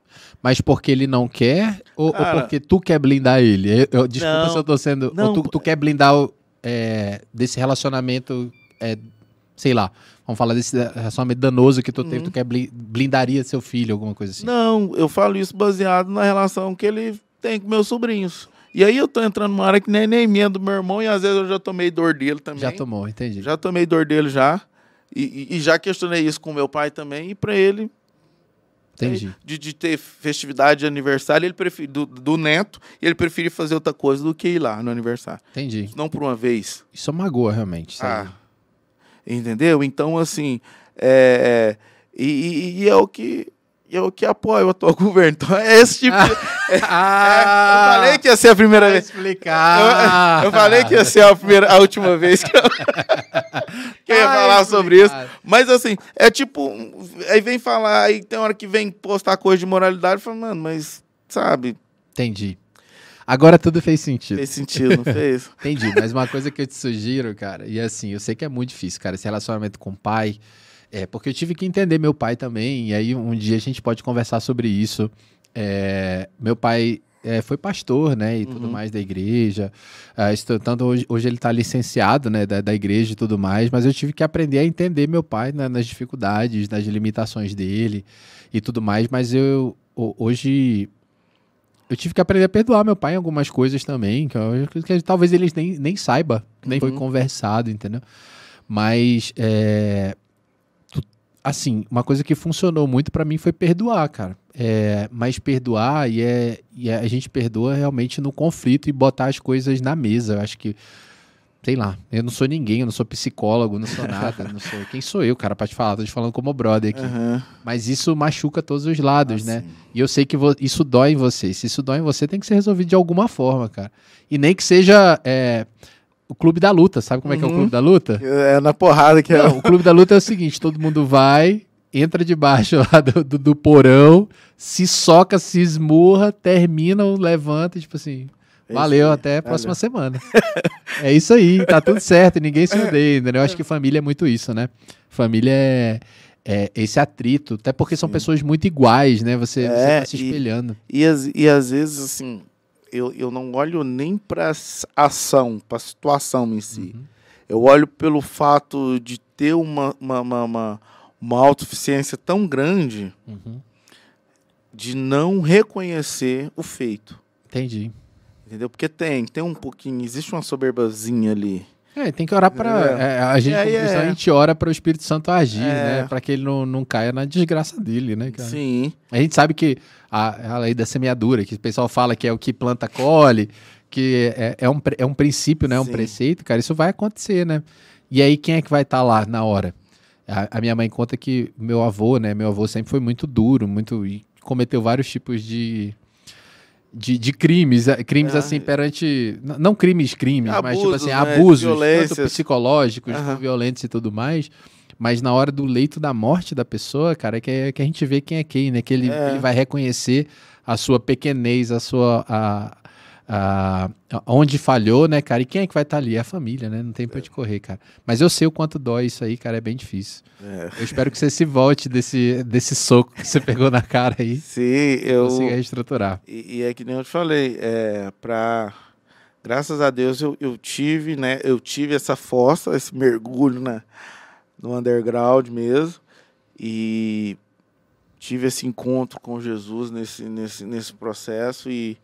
Mas porque ele não quer ou, Cara, ou porque tu quer blindar ele? Eu, eu, desculpa não, se eu tô sendo. Não, ou tu, tu quer blindar é, desse relacionamento, é, sei lá, vamos falar desse relacionamento danoso que tu teve, tu uhum. quer blindaria seu filho, alguma coisa assim? Não, eu falo isso baseado na relação que ele tem com meus sobrinhos. E aí eu tô entrando numa área que nem, nem minha do meu irmão e às vezes eu já tomei dor dele também. Já tomou, entendi. Já tomei dor dele já. E, e, e já questionei isso com meu pai também. E para ele, Entendi. De, de ter festividade de aniversário ele prefere, do, do neto e ele prefere fazer outra coisa do que ir lá no aniversário. Entendi. Não por uma vez. Isso é magoa, realmente. Ah, entendeu? Então, assim, é, é e, e, é o que eu que apoio o atual governo. Então é esse tipo de. Ah, é, eu falei que ia ser a primeira vez. Explicar. Eu, eu, falei que ia ser a, primeira, a última vez que eu, que eu ia falar sobre isso. Mas assim, é tipo. Aí vem falar, aí tem hora que vem postar coisa de moralidade e fala, mano, mas sabe. Entendi. Agora tudo fez sentido. Fez sentido, não fez? Entendi. Mas uma coisa que eu te sugiro, cara, e assim, eu sei que é muito difícil, cara, esse relacionamento com o pai. É, porque eu tive que entender meu pai também, e aí um dia a gente pode conversar sobre isso. É, meu pai é, foi pastor, né, e uhum. tudo mais da igreja. Uh, tanto hoje, hoje ele está licenciado, né, da, da, igreja e tudo mais, mas eu tive que aprender a entender meu pai né, nas dificuldades, nas limitações dele e tudo mais. Mas eu hoje eu tive que aprender a perdoar meu pai em algumas coisas também, que, eu, que talvez ele nem, nem saiba, nem uhum. foi conversado, entendeu? Mas é, assim, uma coisa que funcionou muito para mim foi perdoar, cara. É, mas perdoar e, é, e é, a gente perdoa realmente no conflito e botar as coisas na mesa. Eu acho que, sei lá, eu não sou ninguém, eu não sou psicólogo, não sou nada, não sou. Quem sou eu, cara, para te falar? Tô te falando como brother aqui. Uhum. Mas isso machuca todos os lados, né? E eu sei que isso dói em você. Se isso dói em você, tem que ser resolvido de alguma forma, cara. E nem que seja. É, o clube da luta. Sabe como é que é o uhum. clube da luta? É na porrada que é. Não, o clube da luta é o seguinte: todo mundo vai, entra debaixo lá do, do, do porão, se soca, se esmurra, termina, levanta, tipo assim. É valeu, até a próxima valeu. semana. é isso aí, tá tudo certo, ninguém se odeia, entendeu? Eu acho que família é muito isso, né? Família é, é, esse atrito, até porque são Sim. pessoas muito iguais, né? Você, é, você tá se espelhando. E, e, e às vezes, assim, eu, eu não olho nem para ação, para a situação em si. Uhum. Eu olho pelo fato de ter uma, uma, uma, uma, uma autossuficiência tão grande uhum. de não reconhecer o feito. Entendi. Entendeu? Porque tem, tem um pouquinho, existe uma soberbazinha ali. É, tem que orar para é. é, a gente, é, a gente ora para o Espírito Santo agir, é. né? Para que ele não, não caia na desgraça dele, né, cara? Sim. A gente sabe que a, a lei da semeadura, que o pessoal fala que é o que planta colhe, que é, é, um, é um princípio, né? Um Sim. preceito, cara, isso vai acontecer, né? E aí quem é que vai estar tá lá na hora? A, a, minha mãe conta que meu avô, né? Meu avô sempre foi muito duro, muito e cometeu vários tipos de de, de crimes, é, crimes é. assim perante. Não crimes, crimes, abusos, mas tipo assim, né? abusos, tanto psicológicos, uhum. violentos e tudo mais. Mas na hora do leito da morte da pessoa, cara, é que, é que a gente vê quem é quem, né? Que ele, é. ele vai reconhecer a sua pequenez, a sua. A, ah, onde falhou, né, cara? E quem é que vai estar tá ali? É a família, né? Não tem pra te correr, cara. Mas eu sei o quanto dói isso aí, cara. É bem difícil. É. Eu espero que você se volte desse, desse soco que você pegou na cara aí. Sim, eu. Consiga reestruturar. E, e, é que nem eu te falei, é, pra. Graças a Deus eu, eu tive, né? Eu tive essa força, esse mergulho né, no underground mesmo. E tive esse encontro com Jesus nesse, nesse, nesse processo e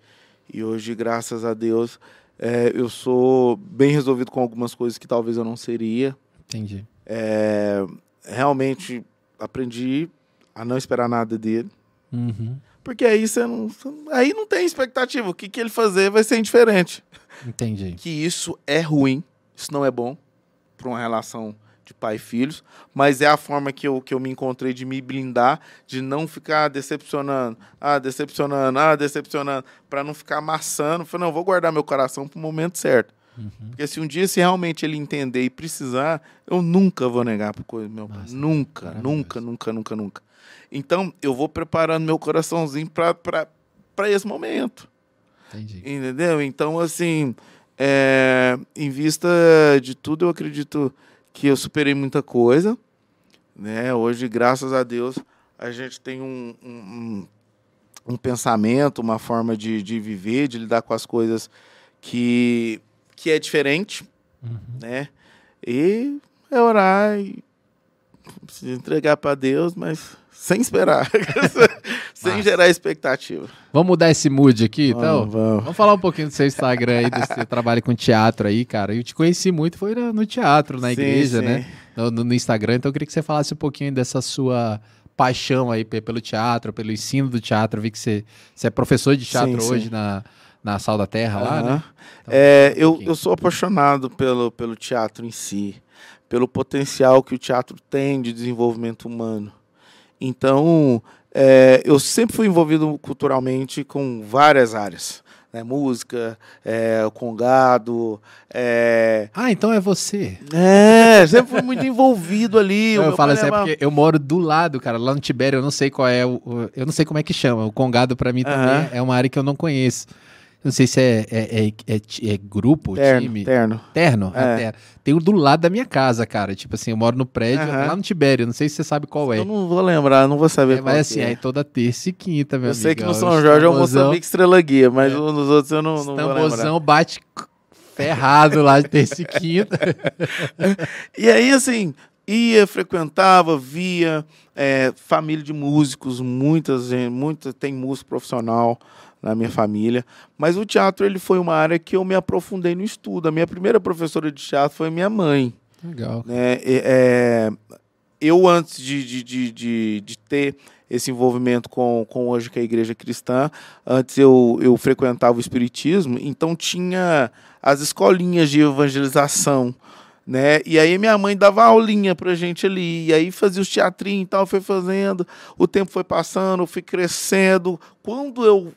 e hoje, graças a Deus, é, eu sou bem resolvido com algumas coisas que talvez eu não seria. Entendi. É, realmente aprendi a não esperar nada dele. Uhum. Porque aí você não. Aí não tem expectativa. O que, que ele fazer vai ser indiferente. Entendi. Que isso é ruim, isso não é bom para uma relação de pai e filhos, mas é a forma que eu, que eu me encontrei de me blindar, de não ficar decepcionando, ah, decepcionando, ah, decepcionando, para não ficar amassando. Falei, não, vou guardar meu coração para o momento certo. Uhum. Porque se um dia, se realmente ele entender e precisar, eu nunca vou negar para coisa meu pai. Nunca, nunca, nunca, nunca, nunca. Então, eu vou preparando meu coraçãozinho para esse momento. Entendi. Entendeu? Então, assim, é, em vista de tudo, eu acredito que eu superei muita coisa. Né? Hoje, graças a Deus, a gente tem um, um, um pensamento, uma forma de, de viver, de lidar com as coisas que, que é diferente. Uhum. Né? E é orar e se entregar para Deus, mas sem esperar, sem gerar expectativa. Vamos mudar esse mood aqui, então? Vamos, vamos. falar um pouquinho do seu Instagram aí, do seu trabalho com teatro aí, cara. Eu te conheci muito, foi no teatro, na sim, igreja, sim. né? No, no, Instagram, então eu queria que você falasse um pouquinho dessa sua paixão aí pelo teatro, pelo ensino do teatro. Eu vi que você, você é professor de teatro sim, hoje na, na Sal da Terra uhum. lá, né? Então, é, um eu, eu sou apaixonado pelo, pelo teatro em si, pelo potencial que o teatro tem de desenvolvimento humano. Então, é, eu sempre fui envolvido culturalmente com várias áreas. Né? Música, é, congado. É... Ah, então é você. É, sempre fui muito envolvido ali. eu falo assim, é porque eu moro do lado, cara, lá no Tibério, eu não sei qual é o. Eu não sei como é que chama. O congado, para mim, também é uma área que eu não conheço. Não sei se é, é, é, é grupo, terno, time. Terno. Terno? É. terno. Tem o do lado da minha casa, cara. Tipo assim, eu moro no prédio, uhum. lá no Tibério. Não sei se você sabe qual é. Eu não vou lembrar, não vou saber é, qual Mas assim, é. toda terça e quinta, meu eu amigo. Eu sei que no São Jorge é o Moçambique Estrela Guia, mas é. nos outros eu não, não vou lembrar. bate ferrado lá de terça e quinta. e aí, assim, ia, frequentava, via é, família de músicos, muitas, muita, tem músico profissional na minha família. Mas o teatro ele foi uma área que eu me aprofundei no estudo. A minha primeira professora de teatro foi minha mãe. Legal. Né? É, eu, antes de, de, de, de, de ter esse envolvimento com, com hoje que é a igreja cristã. Antes eu, eu frequentava o espiritismo, então tinha as escolinhas de evangelização, né? E aí minha mãe dava aulinha pra gente ali, e aí fazia os teatrinhos e tal, foi fazendo, o tempo foi passando, eu fui crescendo. Quando eu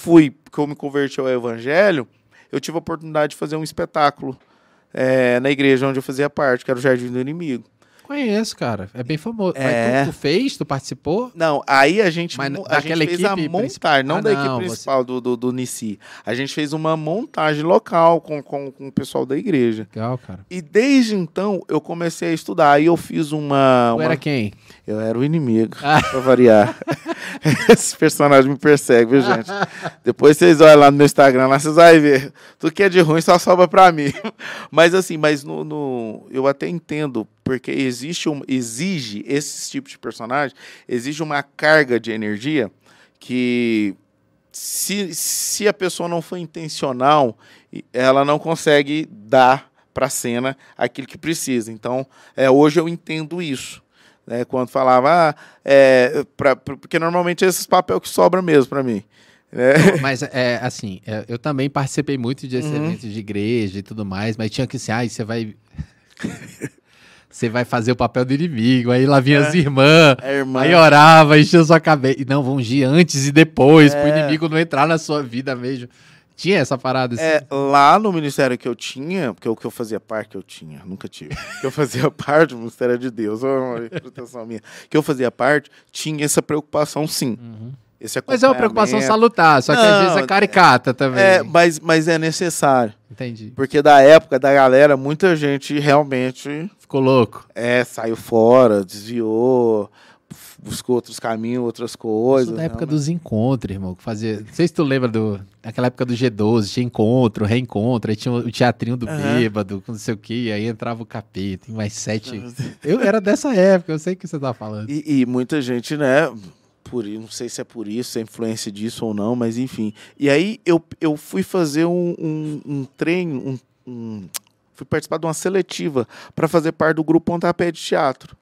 fui, que eu me converti ao evangelho, eu tive a oportunidade de fazer um espetáculo é, na igreja onde eu fazia parte, que era o Jardim do Inimigo. Conheço, cara. É bem famoso. É... Mas tu, tu, fez? Tu participou? Não, aí a gente, Mas a gente fez a montagem, não ah, da equipe principal você... do, do, do Nici. A gente fez uma montagem local com, com, com o pessoal da igreja. Legal, cara. E desde então eu comecei a estudar. Aí eu fiz uma. Tu uma... era quem? Eu era o inimigo, ah. pra variar. Esse personagem me persegue, viu, gente? Depois vocês olham lá no meu Instagram, lá vocês vão ver. Tudo que é de ruim só sobra pra mim. Mas assim, mas no, no eu até entendo, porque existe um, exige esse tipo de personagem, exige uma carga de energia que se, se a pessoa não for intencional, ela não consegue dar para a cena aquilo que precisa. Então, é, hoje eu entendo isso né? Quando falava, ah, é, pra, porque normalmente é esses papéis que sobram mesmo para mim. Né? Mas é assim, é, eu também participei muito de uhum. eventos de igreja e tudo mais, mas tinha que ser, ah, você vai. Você vai fazer o papel do inimigo. Aí lá vinha é. as irmãs, irmã. aí orava, enchia sua cabeça. Não, vão ir antes e depois, é. pro inimigo não entrar na sua vida mesmo. Tinha essa parada assim? É, lá no ministério que eu tinha, porque o que eu fazia parte, que eu tinha, nunca tive. que eu fazia parte, o ministério de Deus, uma proteção minha. Que eu fazia parte, tinha essa preocupação sim. Uhum. Mas é uma preocupação salutar, só que Não, às vezes é caricata também. É, mas, mas é necessário. Entendi. Porque da época da galera, muita gente realmente. Ficou louco. É, saiu fora, desviou buscou outros caminhos, outras coisas. Isso da época dos encontros, irmão. Que fazia... Não sei se tu lembra do. Naquela época do G12, tinha encontro, reencontro, aí tinha o teatrinho do uhum. bêbado, não sei o que, aí entrava o capeta, mais sete. eu era dessa época, eu sei o que você tá falando. E, e muita gente, né? Por, não sei se é por isso, se é influência disso ou não, mas enfim. E aí eu, eu fui fazer um, um, um treino, um, um, fui participar de uma seletiva para fazer parte do grupo Pontapé de Teatro.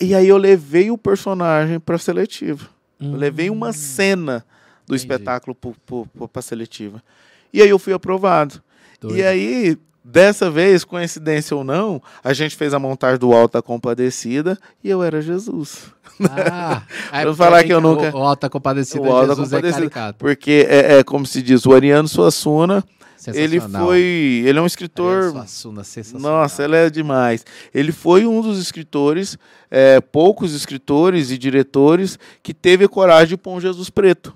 E aí eu levei o personagem para seletiva. Hum. Eu levei uma cena do Entendi. espetáculo para seletiva. E aí eu fui aprovado. Doido. E aí, dessa vez, coincidência ou não, a gente fez a montagem do Alta Compadecida e eu era Jesus. Ah, é Vou falar que eu nunca. O, Alta Compadecida, o Alta Jesus é Compadecida, é Porque é, é, como se diz, o Ariano Suassuna ele foi. Ele é um escritor. Nossa, ele é demais. Ele foi um dos escritores, é, poucos escritores e diretores, que teve coragem de pôr um Jesus preto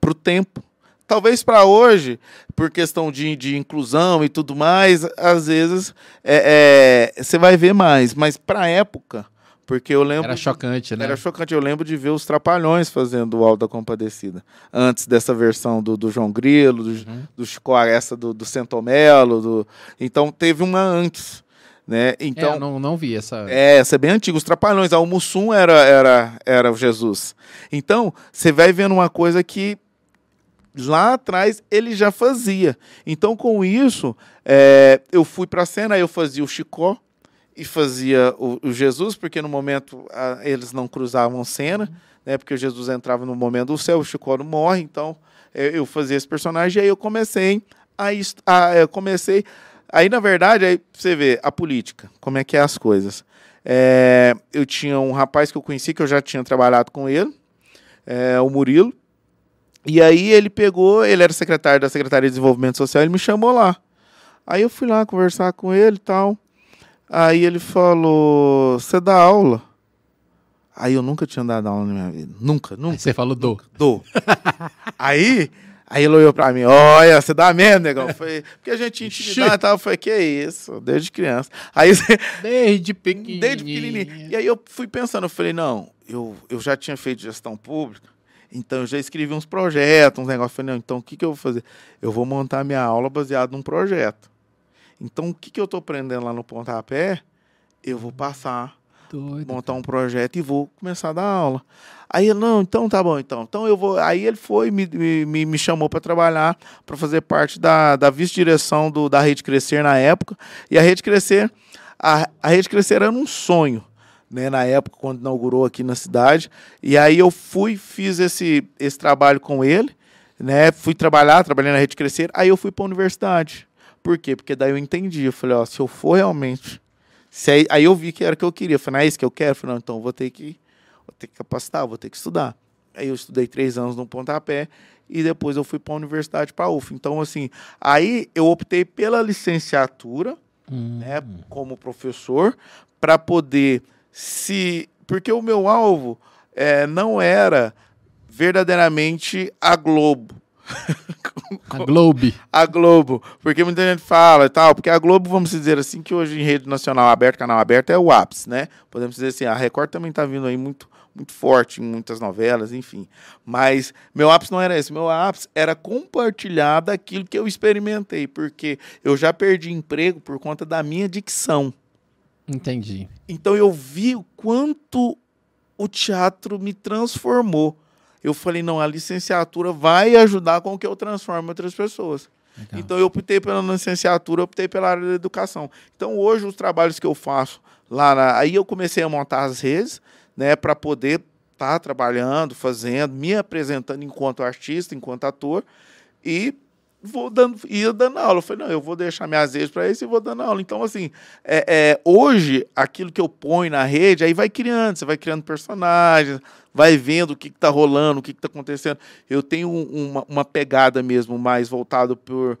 para o tempo. Talvez para hoje, por questão de, de inclusão e tudo mais, às vezes é, é, você vai ver mais, mas para a época porque eu lembro. Era chocante, né? Era chocante. Eu lembro de ver os Trapalhões fazendo o Alto da Compadecida. Antes dessa versão do, do João Grilo, do, uhum. do Chico essa do, do Centomelo. Do... Então teve uma antes. Né? Então, é, não, não vi essa. É, essa é bem antiga. Os Trapalhões, ah, o Mussum era, era, era o Jesus. Então, você vai vendo uma coisa que lá atrás ele já fazia. Então, com isso, é, eu fui para a cena, eu fazia o Chicó, e fazia o, o Jesus, porque no momento a, eles não cruzavam cena, né? Porque o Jesus entrava no momento do céu, o Chico morre, então eu, eu fazia esse personagem, e aí eu comecei a, a eu comecei aí na verdade aí você vê a política, como é que é as coisas. É, eu tinha um rapaz que eu conheci que eu já tinha trabalhado com ele, é, o Murilo. E aí ele pegou, ele era secretário da Secretaria de Desenvolvimento Social, ele me chamou lá. Aí eu fui lá conversar com ele e tal. Aí ele falou: Você dá aula? Aí eu nunca tinha dado aula na minha vida. Nunca, nunca. Aí você falou: Dou. Dou. aí, aí ele olhou pra mim: Olha, você dá mesmo, negão? Foi, porque a gente tinha intimidade e tal. Eu falei: Que isso? Desde criança. Aí, desde pequenininho. Desde pequenininho. E aí eu fui pensando: Eu falei: Não, eu, eu já tinha feito gestão pública. Então eu já escrevi uns projetos, uns negócios. Falei, não, então o que, que eu vou fazer? Eu vou montar minha aula baseado num projeto. Então, o que, que eu estou aprendendo lá no pontapé, eu vou passar, Doido, montar um projeto e vou começar a dar aula. Aí ele, não, então tá bom, então. Então eu vou. Aí ele foi me, me, me chamou para trabalhar, para fazer parte da, da vice-direção da Rede Crescer na época. E a Rede Crescer, a, a Rede Crescer era um sonho. Né, na época, quando inaugurou aqui na cidade. E aí eu fui, fiz esse, esse trabalho com ele, né? Fui trabalhar, trabalhei na Rede Crescer, aí eu fui para a universidade. Por quê? Porque daí eu entendi. Eu falei, ó, se eu for realmente. Se aí, aí eu vi que era o que eu queria. Eu falei, não é isso que eu quero? Eu falei, não, então vou ter que, vou ter que capacitar, vou ter que estudar. Aí eu estudei três anos no pontapé e depois eu fui para a universidade para a UF. Então, assim, aí eu optei pela licenciatura, hum. né, como professor, para poder se. Porque o meu alvo é, não era verdadeiramente a Globo. A Globo. A Globo. Porque muita gente fala e tal, porque a Globo, vamos dizer assim, que hoje em rede nacional aberta, canal aberto, é o ápice, né? Podemos dizer assim, a Record também está vindo aí muito, muito forte em muitas novelas, enfim. Mas meu ápice não era esse. Meu ápice era compartilhar daquilo que eu experimentei, porque eu já perdi emprego por conta da minha dicção. Entendi. Então eu vi o quanto o teatro me transformou. Eu falei, não, a licenciatura vai ajudar com que eu transforme outras pessoas. Legal. Então eu optei pela licenciatura, optei pela área da educação. Então hoje os trabalhos que eu faço lá, na... aí eu comecei a montar as redes, né, para poder estar tá trabalhando, fazendo, me apresentando enquanto artista, enquanto ator e vou dando, ia dando aula. Eu falei, não, eu vou deixar minhas redes para isso e vou dando aula. Então, assim, é, é, hoje, aquilo que eu ponho na rede, aí vai criando, você vai criando personagens, vai vendo o que está rolando, o que está acontecendo. Eu tenho uma, uma pegada mesmo mais voltada por,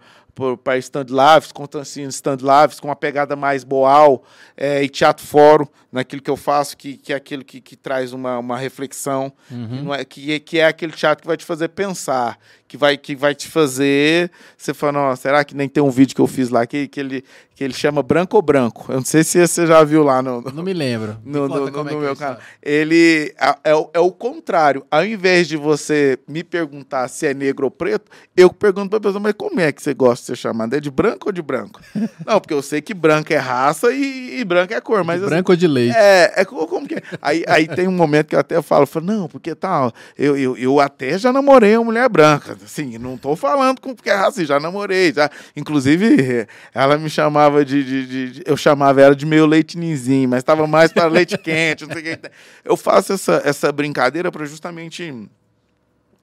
para stand lives, assim, stand lives com uma pegada mais boal é, e teatro fórum naquilo que eu faço, que, que é aquilo que, que traz uma, uma reflexão, uhum. é, que, que é aquele teatro que vai te fazer pensar, que vai, que vai te fazer. Você fala, será que nem tem um vídeo que eu fiz lá que, que, ele, que ele chama Branco ou Branco? Eu não sei se você já viu lá no. Não me lembro. No, no, no, no é meu é canal. Ele é, é, é, o contrário. Ao invés de você me perguntar se é negro ou preto, eu pergunto para a pessoa, mas como é que você gosta de ser chamado? É de branco ou de branco? não, porque eu sei que branco é raça e, e branco é cor. Mas, de branco ou de leite? É, é como que é? Aí, aí tem um momento que eu até falo, falo não, porque tal, eu, eu, eu até já namorei uma mulher branca assim, não tô falando com porque é racista, já namorei, já. Inclusive, ela me chamava de, de, de, de eu chamava ela de meio leite ninzinho, mas estava mais para leite quente, não sei o que. Eu faço essa, essa brincadeira para justamente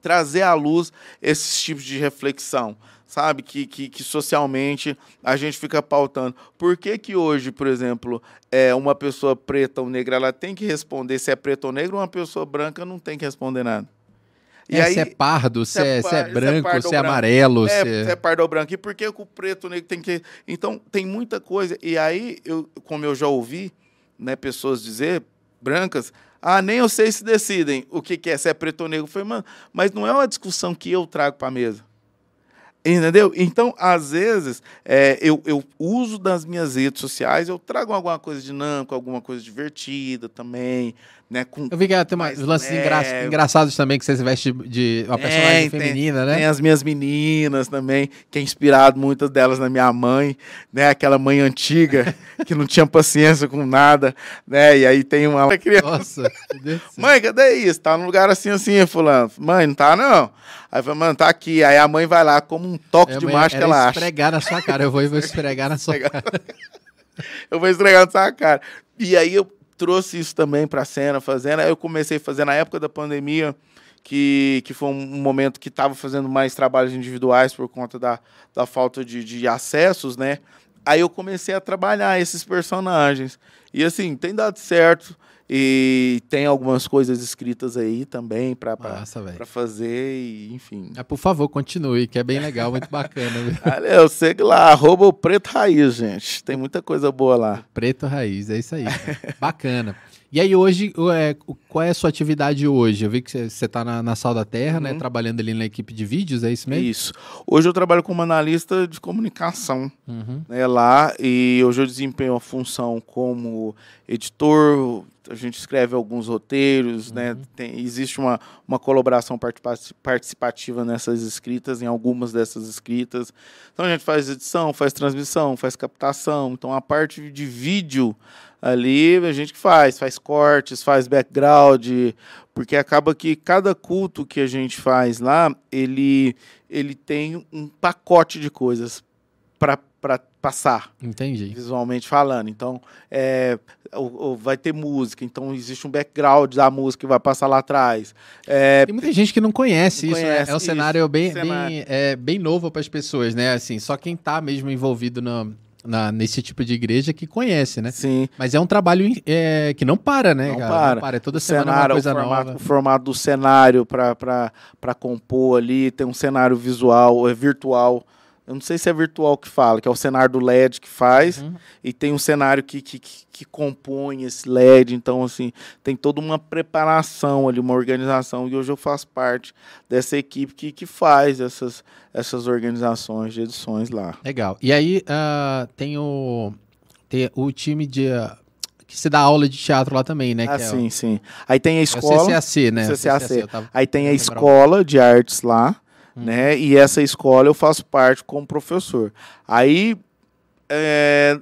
trazer à luz esses tipos de reflexão, sabe? Que, que, que, socialmente a gente fica pautando. Por que, que hoje, por exemplo, é, uma pessoa preta ou negra ela tem que responder se é preto ou negro, uma pessoa branca não tem que responder nada? E é, aí, se é pardo, se é, se é, é branco, se é, amarelo. É, se é pardo ou branco. E por que o preto negro tem que. Então, tem muita coisa. E aí, eu, como eu já ouvi né, pessoas dizer, brancas, ah, nem eu sei se decidem o que, que é, se é preto ou negro. Eu falei, mano, mas não é uma discussão que eu trago para a mesa. Entendeu? Então, às vezes, é, eu, eu uso das minhas redes sociais, eu trago alguma coisa dinâmica, alguma coisa divertida também, né? Com, eu vi que tem mais lances engra engraçados também, que você veste de uma personagem tem, feminina, né? Tem as minhas meninas também, que é inspirado muitas delas na minha mãe, né? Aquela mãe antiga, que não tinha paciência com nada, né? E aí tem uma criança. Nossa, mãe, cadê isso? Tá num lugar assim, assim, fulano. Mãe, não tá, não. Aí fala, mano, tá aqui. Aí a mãe vai lá, como um toque de macho que ela acha. esfregar na sua cara. Eu vou, eu vou esfregar na sua cara. eu vou esfregar na sua cara. E aí eu trouxe isso também pra cena, fazendo. Aí eu comecei a fazer na época da pandemia, que, que foi um momento que estava fazendo mais trabalhos individuais por conta da, da falta de, de acessos, né? Aí eu comecei a trabalhar esses personagens. E assim, tem dado certo. E tem algumas coisas escritas aí também para fazer, e, enfim. É, por favor, continue, que é bem legal, muito bacana. eu segue lá, arroba o Preto Raiz, gente. Tem muita coisa boa lá. Preto Raiz, é isso aí. bacana. E aí, hoje, é, qual é a sua atividade hoje? Eu vi que você está na, na Sal da Terra, né, uhum. né? Trabalhando ali na equipe de vídeos, é isso mesmo? Isso. Hoje eu trabalho como analista de comunicação uhum. né, lá e hoje eu desempenho a função como editor, a gente escreve alguns roteiros, né? uhum. né? Tem, existe uma, uma colaboração participativa nessas escritas, em algumas dessas escritas. Então a gente faz edição, faz transmissão, faz captação. Então a parte de vídeo ali a gente que faz, faz cortes, faz background, porque acaba que cada culto que a gente faz lá, ele, ele tem um pacote de coisas para passar. Entendi. Visualmente falando. Então, é, o, o, vai ter música, então existe um background da música que vai passar lá atrás. É, Tem muita gente que não conhece não isso, conhece né? É um cenário bem, cenário. bem, é, bem novo para as pessoas, né? Assim, só quem está mesmo envolvido no, na, nesse tipo de igreja que conhece, né? Sim. Mas é um trabalho é, que não para, né? Não cara? para. Não para. É toda o semana cenário, uma coisa o formato, nova. O formato do cenário para compor ali, tem um cenário visual, é virtual eu não sei se é virtual que fala, que é o cenário do LED que faz, uhum. e tem um cenário que, que, que, compõe esse LED. Então, assim, tem toda uma preparação ali, uma organização. E hoje eu faço parte dessa equipe que, que faz essas, essas organizações de edições lá. Legal. E aí uh, tem, o, tem o time de. Uh, que se dá aula de teatro lá também, né? Ah, é sim, o... sim. Aí tem a escola. É o CCAC, né? CCAC. CCAC tava... Aí tem a escola de artes lá Hum. Né? E essa escola eu faço parte como professor. Aí é,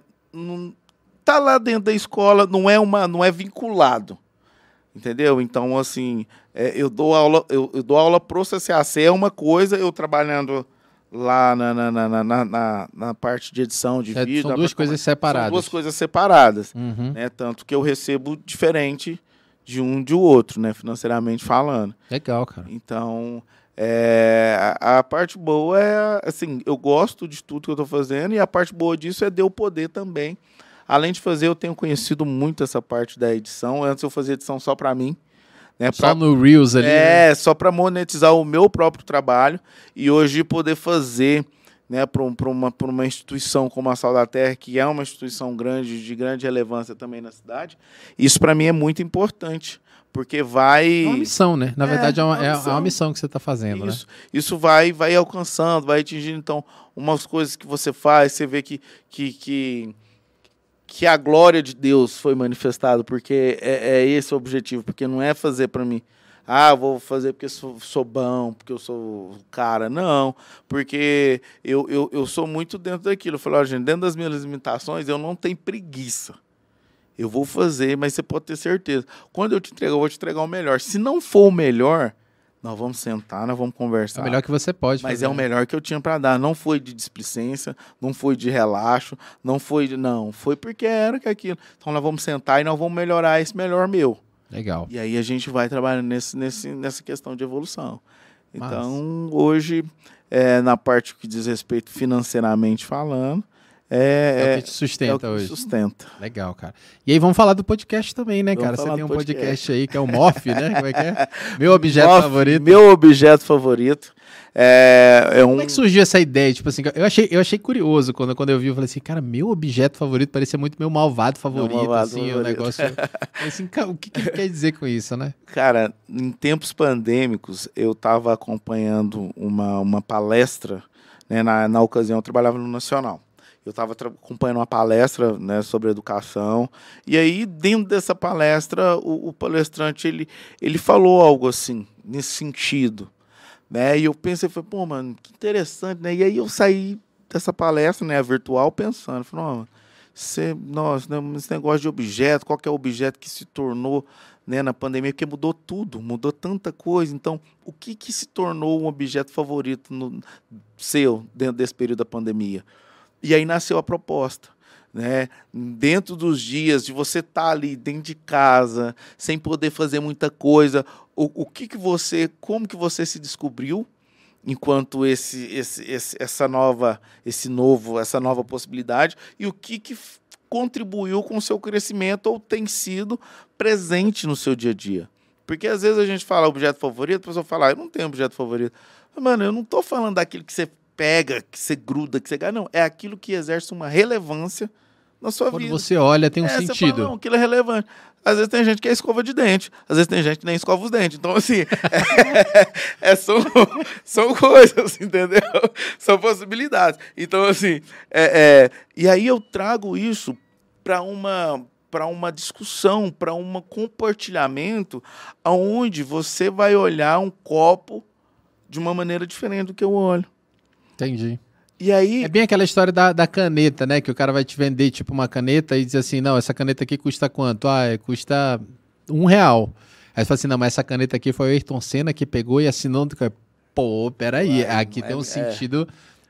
tá lá dentro da escola, não é uma, não é vinculado. Entendeu? Então, assim, é, eu dou aula, eu, eu dou aula pro CCAC, é uma coisa, eu trabalhando lá na, na, na, na, na, parte de edição de é, vídeo. São duas coisas separadas. São duas coisas separadas. Uhum. Né? Tanto que eu recebo diferente de um de outro, né? Financeiramente falando. Legal, cara. Então, é, a, a, parte boa é, assim, eu gosto de tudo que eu estou fazendo e a parte boa disso é de eu poder também. Além de fazer, eu tenho conhecido muito essa parte da edição. Antes eu fazia edição só para mim. Né, só pra, no Reels ali. É, né? só para monetizar o meu próprio trabalho e hoje poder fazer né, para um, uma, uma instituição como a Sal da Terra, que é uma instituição grande, de grande relevância também na cidade. Isso para mim é muito importante porque vai. É uma missão, né? Na é, verdade, é uma, é uma, é uma missão que você está fazendo, isso, né? Isso vai, vai alcançando, vai atingindo. Então, umas coisas que você faz, você vê que, que, que, que a glória de Deus foi manifestada, porque é, é esse o objetivo, porque não é fazer para mim. Ah, vou fazer porque sou, sou bom, porque eu sou cara. Não, porque eu, eu, eu sou muito dentro daquilo. Eu falo, ó, gente, dentro das minhas limitações, eu não tenho preguiça. Eu vou fazer, mas você pode ter certeza. Quando eu te entregar, eu vou te entregar o melhor. Se não for o melhor, nós vamos sentar, nós vamos conversar. É o melhor que você pode. Mas fazer. é o melhor que eu tinha para dar. Não foi de displicência, não foi de relaxo, não foi de. Não, foi porque era que aquilo. Então nós vamos sentar e nós vamos melhorar esse melhor meu. Legal. E aí a gente vai trabalhando nesse, nesse, nessa questão de evolução. Então, hoje, é, na parte que diz respeito financeiramente falando, é, é, o que te sustenta é hoje. Sustenta. Legal, cara. E aí vamos falar do podcast também, né, cara? Você tem um podcast. podcast. aí que é o MOF, né? Como é que é? Meu objeto Moff, favorito. Meu objeto favorito. É, é um... Como é que surgiu essa ideia? Tipo assim, eu achei, eu achei curioso quando, quando eu vi, eu falei assim, cara, meu objeto favorito parecia muito meu malvado favorito, meu malvado assim, o negócio. assim, o que, que ele quer dizer com isso, né? Cara, em tempos pandêmicos, eu estava acompanhando uma, uma palestra, né, na, na ocasião eu trabalhava no Nacional eu estava acompanhando uma palestra né, sobre educação. E aí dentro dessa palestra o, o, palestrante ele, ele falou algo assim nesse sentido né? E eu pensei foi pô mano que interessante né? E aí eu saí dessa palestra né virtual pensando falei oh, você, nossa, né, esse negócio de objeto qual que é o objeto que se tornou né, na pandemia? Porque mudou tudo mudou tanta coisa. Então o que que se tornou um objeto favorito no seu dentro desse período da pandemia e aí nasceu a proposta. Né? Dentro dos dias de você estar tá ali dentro de casa, sem poder fazer muita coisa, o, o que, que você, como que você se descobriu enquanto esse, esse, esse, essa nova, esse novo, essa nova possibilidade e o que, que contribuiu com o seu crescimento ou tem sido presente no seu dia a dia. Porque às vezes a gente fala objeto favorito, a pessoa fala, ah, eu não tenho objeto favorito. Mano, eu não estou falando daquilo que você pega, que você gruda, que você ganha. Não, é aquilo que exerce uma relevância na sua Quando vida. Quando você olha, tem um é, sentido. Fala, não, aquilo é relevante. Às vezes tem gente que é escova de dente, às vezes tem gente que nem escova os dentes. Então, assim, é, é, são, são coisas, entendeu? São possibilidades. Então, assim, é, é e aí eu trago isso para uma para uma discussão, para um compartilhamento, aonde você vai olhar um copo de uma maneira diferente do que eu olho. Entendi. E aí... É bem aquela história da, da caneta, né? Que o cara vai te vender, tipo, uma caneta e diz assim, não, essa caneta aqui custa quanto? Ah, é, custa um real. Aí você fala assim, não, mas essa caneta aqui foi o Ayrton Senna que pegou e assinou. Pô, peraí, aqui é, tem um é, sentido...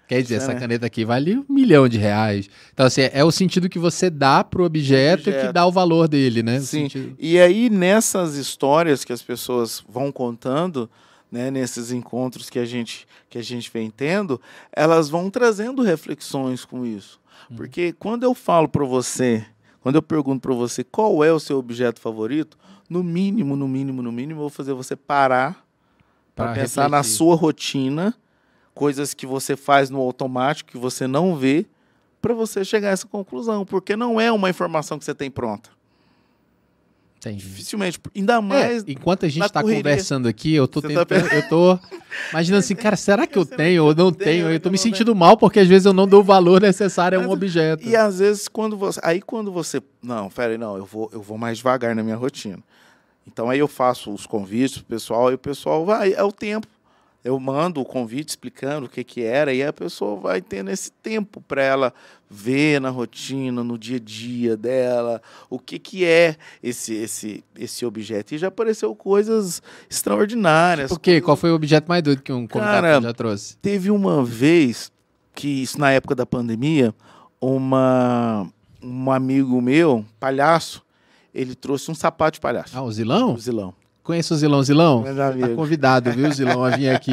Quer dizer, essa caneta aqui vale um milhão de reais. Então, assim, é o sentido que você dá pro objeto, objeto. que dá o valor dele, né? Sim. E aí, nessas histórias que as pessoas vão contando, né, nesses encontros que a gente que a gente vem tendo, elas vão trazendo reflexões com isso. Uhum. Porque quando eu falo para você, quando eu pergunto para você qual é o seu objeto favorito, no mínimo, no mínimo, no mínimo, eu vou fazer você parar para pensar na sua rotina, coisas que você faz no automático, que você não vê, para você chegar a essa conclusão, porque não é uma informação que você tem pronta. Entendi. Dificilmente. Ainda é, mais. É, enquanto a gente está conversando aqui, eu tô, tentando, tá... eu tô imaginando assim, cara, será que eu tenho ou não tenho? Eu tô me sentindo mal porque às vezes eu não dou o valor necessário a um objeto. E às vezes quando você. Aí quando você. Não, peraí, não, eu vou, eu vou mais devagar na minha rotina. Então aí eu faço os convites pro pessoal e o pessoal vai, é o tempo eu mando o convite explicando o que, que era e a pessoa vai tendo esse tempo para ela ver na rotina, no dia a dia dela, o que, que é esse, esse, esse objeto. E já apareceu coisas extraordinárias. Por quê? Qual foi o objeto mais doido que um convidado já trouxe? Teve uma vez que, isso na época da pandemia, uma, um amigo meu, palhaço, ele trouxe um sapato de palhaço. Ah, o Zilão? O Zilão. Conheço o Zilão. Zilão, tá convidado, viu, Zilão, a vir aqui.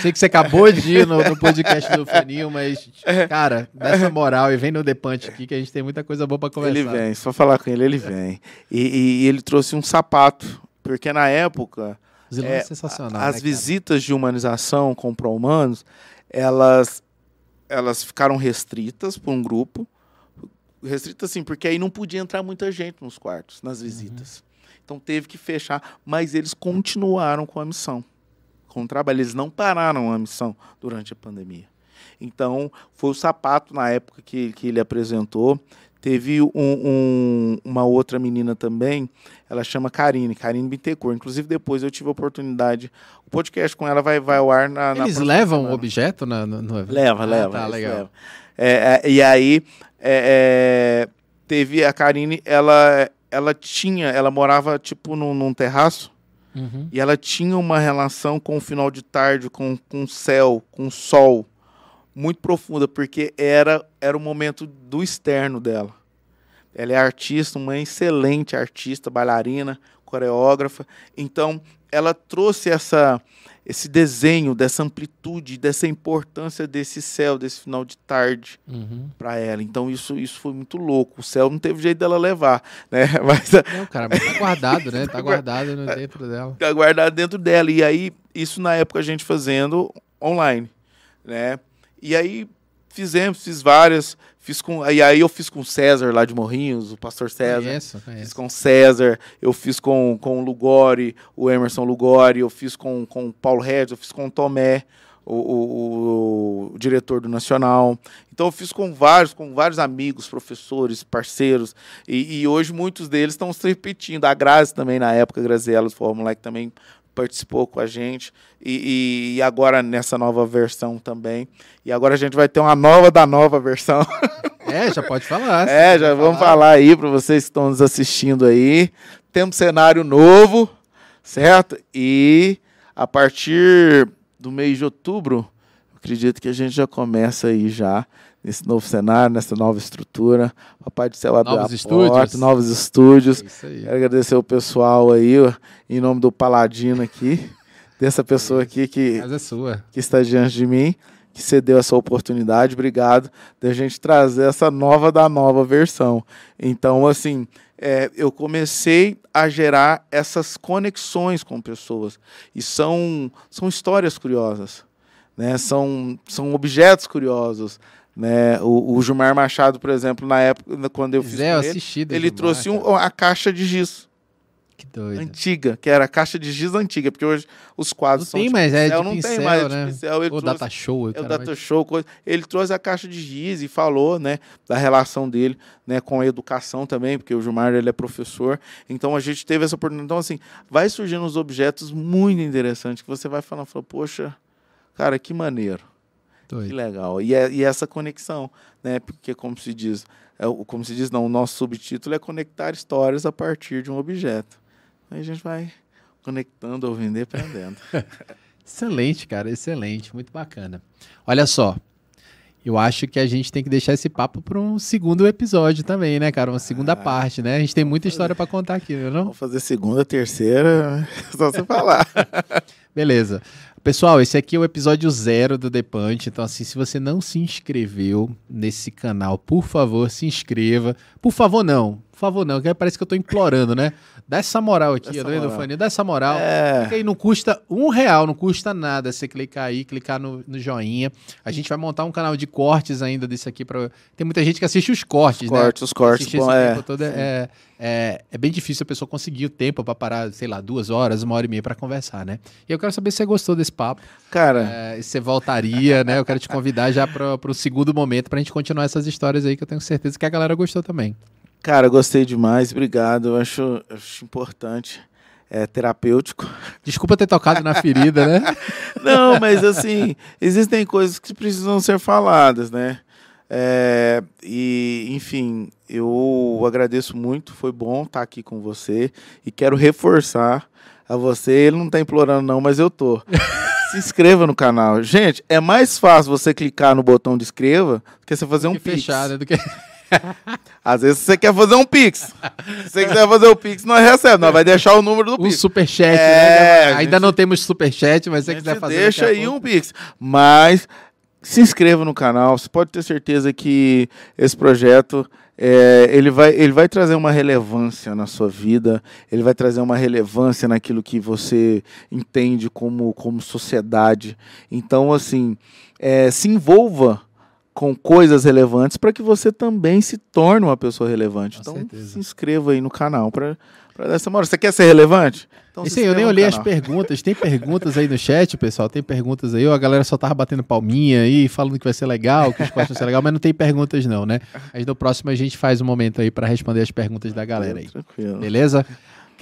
Sei que você acabou de ir no, no podcast do Faninho, mas, cara, dessa moral e vem no Depante aqui que a gente tem muita coisa boa para conversar. Ele vem, só falar com ele, ele vem. E, e, ele trouxe um sapato, porque na época... Zilão é, é sensacional, As né, visitas de humanização com pró-humanos, elas, elas ficaram restritas por um grupo, restritas assim, porque aí não podia entrar muita gente nos quartos, nas visitas. Uhum. Então teve que fechar, mas eles continuaram com a missão, com o trabalho. Eles não pararam a missão durante a pandemia. Então, foi o sapato na época que, que ele apresentou. Teve um, um, uma outra menina também, ela chama Karine, Karine Bittencourt. Inclusive, depois eu tive a oportunidade. O podcast com ela vai, vai ao ar na. Eles na levam o objeto na, no, no... Leva, ah, leva. Tá, legal. Leva. É, é, e aí, é, é teve a Karine, ela ela tinha, ela morava tipo num, num terraço uhum. e ela tinha uma relação com o final de tarde, com, com o céu, com o sol, muito profunda, porque era, era o momento do externo dela. Ela é artista, uma excelente artista, bailarina, coreógrafa. Então, ela trouxe essa esse desenho dessa amplitude, dessa importância desse céu, desse final de tarde uhum. para ela. Então isso, isso foi muito louco. O céu não teve jeito dela levar, né? Mas não, cara, mas tá guardado, né? Tá guardado dentro dela. Tá guardado dentro dela. E aí isso na época a gente fazendo online, né? E aí fizemos, fiz várias, Fiz com, e aí eu fiz com o César lá de Morrinhos, o pastor César. Conheço, conheço. Fiz com o César, eu fiz com, com o Lugori, o Emerson Lugori, eu fiz com, com o Paulo Regis, eu fiz com o Tomé, o, o, o, diretor do Nacional. Então eu fiz com vários, com vários amigos, professores, parceiros. E, e hoje muitos deles estão se repetindo. A Grazi também, na época, a Graziella foi uma moleque também participou com a gente e, e, agora nessa nova versão também. E agora a gente vai ter uma nova da nova versão. É, já pode falar. É, já vamos falar, falar aí para vocês que estão nos assistindo aí. Temos cenário novo, certo? E a partir do mês de outubro, acredito que a gente já começa aí já nesse novo cenário, nessa nova estrutura. Papai do céu abriu novos a estúdios. porta, novos estúdios. É Quero agradecer o pessoal aí, em nome do Paladino aqui, dessa pessoa aqui que, é que está diante de mim, que cedeu essa oportunidade. Obrigado de gente trazer essa nova da nova versão. Então, assim, é, eu comecei a gerar essas conexões com pessoas. E são, são histórias curiosas. Né? São, são objetos curiosos. Né? O, o Gilmar Machado, por exemplo, na época, quando eu fiz Zé, ele, ele Gilmar, trouxe um, a caixa de giz. Que doido. Antiga, que era a caixa de giz antiga, porque hoje os quadros não são tem mais, é de não pincel, tem mais, né? de pincel. Ele o trouxe, data show. É o data show. Coisa. Ele trouxe a caixa de giz e falou, né, da relação dele, né, com a educação também, porque o Gilmar, ele é professor. Então, a gente teve essa oportunidade. Então, assim, vai surgindo uns objetos muito interessantes que você vai falando, fala, poxa, cara, que maneiro. Doido. Que legal. E, é, e essa conexão, né? Porque, como se diz, é, como se diz, não, o nosso subtítulo é conectar histórias a partir de um objeto. Aí a gente vai conectando ou vender aprendendo. excelente, cara, excelente, muito bacana. Olha só, eu acho que a gente tem que deixar esse papo para um segundo episódio também, né, cara? Uma segunda ah, parte, né? A gente tem muita história para contar aqui, não? Vamos fazer segunda, terceira, só você falar. Beleza. Pessoal, esse aqui é o episódio zero do The Punch. Então, assim, se você não se inscreveu nesse canal, por favor, se inscreva. Por favor, não. Por favor, não. Parece que eu tô implorando, né? Dá essa moral aqui, vendo, Fanny? Dá essa moral. É. Porque aí não custa um real, não custa nada você clicar aí, clicar no, no joinha. A gente vai montar um canal de cortes ainda desse aqui. Pra... Tem muita gente que assiste os cortes, os né? Cortes, os cortes. Bom, é. Todo, é, é, é, bem difícil a pessoa conseguir o tempo para parar, sei lá, duas horas, uma hora e meia para conversar, né? E eu quero saber se você gostou desse papo. Cara. É, se você voltaria, né? Eu quero te convidar já para o segundo momento para a gente continuar essas histórias aí que eu tenho certeza que a galera gostou também. Cara, gostei demais, obrigado. Eu acho, acho importante. É terapêutico. Desculpa ter tocado na ferida, né? Não, mas assim, existem coisas que precisam ser faladas, né? É, e, enfim, eu agradeço muito, foi bom estar aqui com você e quero reforçar a você. Ele não está implorando, não, mas eu tô. Se inscreva no canal. Gente, é mais fácil você clicar no botão de inscreva do que você fazer um pix. Fechar, né? Do que... Às vezes você quer fazer um Pix. Se você quiser fazer o Pix, nós recebemos. Nós vai deixar o número do Pix. Um superchat, é, né? Ainda gente, não temos superchat, mas se você quiser fazer. Deixa aí um Pix. Mas se inscreva no canal. Você pode ter certeza que esse projeto é, ele, vai, ele vai trazer uma relevância na sua vida, ele vai trazer uma relevância naquilo que você entende como, como sociedade. Então, assim, é, se envolva com coisas relevantes para que você também se torne uma pessoa relevante. Com então, certeza. se inscreva aí no canal para dar essa moral. Você quer ser relevante? Então, aí, eu nem olhei as perguntas. Tem perguntas aí no chat, pessoal? Tem perguntas aí? Ou a galera só tava batendo palminha aí, falando que vai ser legal, que vão ser legal, mas não tem perguntas não, né? Mas no próximo a gente faz um momento aí para responder as perguntas da galera aí. Tranquilo. Beleza?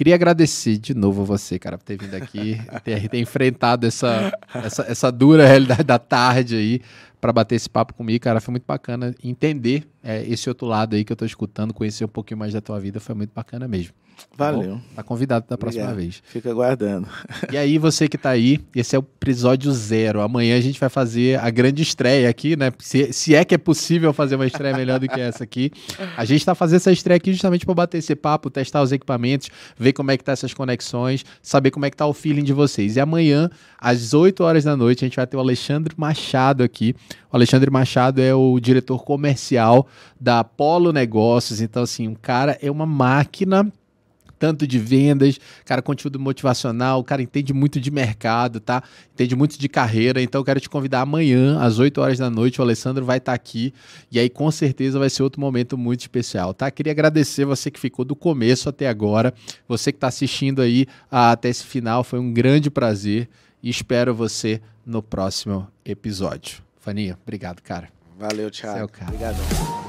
Queria agradecer de novo você, cara, por ter vindo aqui, ter, ter enfrentado essa, essa, essa dura realidade da tarde aí para bater esse papo comigo, cara. Foi muito bacana entender é, esse outro lado aí que eu tô escutando, conhecer um pouquinho mais da tua vida. Foi muito bacana mesmo. Valeu. Tá, tá convidado da próxima Obrigado. vez. Fica aguardando. E aí, você que tá aí, esse é o episódio zero. Amanhã a gente vai fazer a grande estreia aqui, né? Se, se é que é possível fazer uma estreia melhor do que essa aqui. A gente tá fazendo essa estreia aqui justamente para bater esse papo, testar os equipamentos, ver como é que tá essas conexões, saber como é que tá o feeling de vocês. E amanhã, às 8 horas da noite, a gente vai ter o Alexandre Machado aqui. O Alexandre Machado é o diretor comercial da Polo Negócios. Então, assim, o cara é uma máquina tanto de vendas, cara, conteúdo motivacional, o cara entende muito de mercado, tá? Entende muito de carreira. Então, eu quero te convidar amanhã, às 8 horas da noite. O Alessandro vai estar tá aqui. E aí, com certeza, vai ser outro momento muito especial, tá? Queria agradecer você que ficou do começo até agora. Você que está assistindo aí ah, até esse final. Foi um grande prazer. E espero você no próximo episódio. Faninha, obrigado, cara. Valeu, Thiago. Você é o cara. Obrigadão.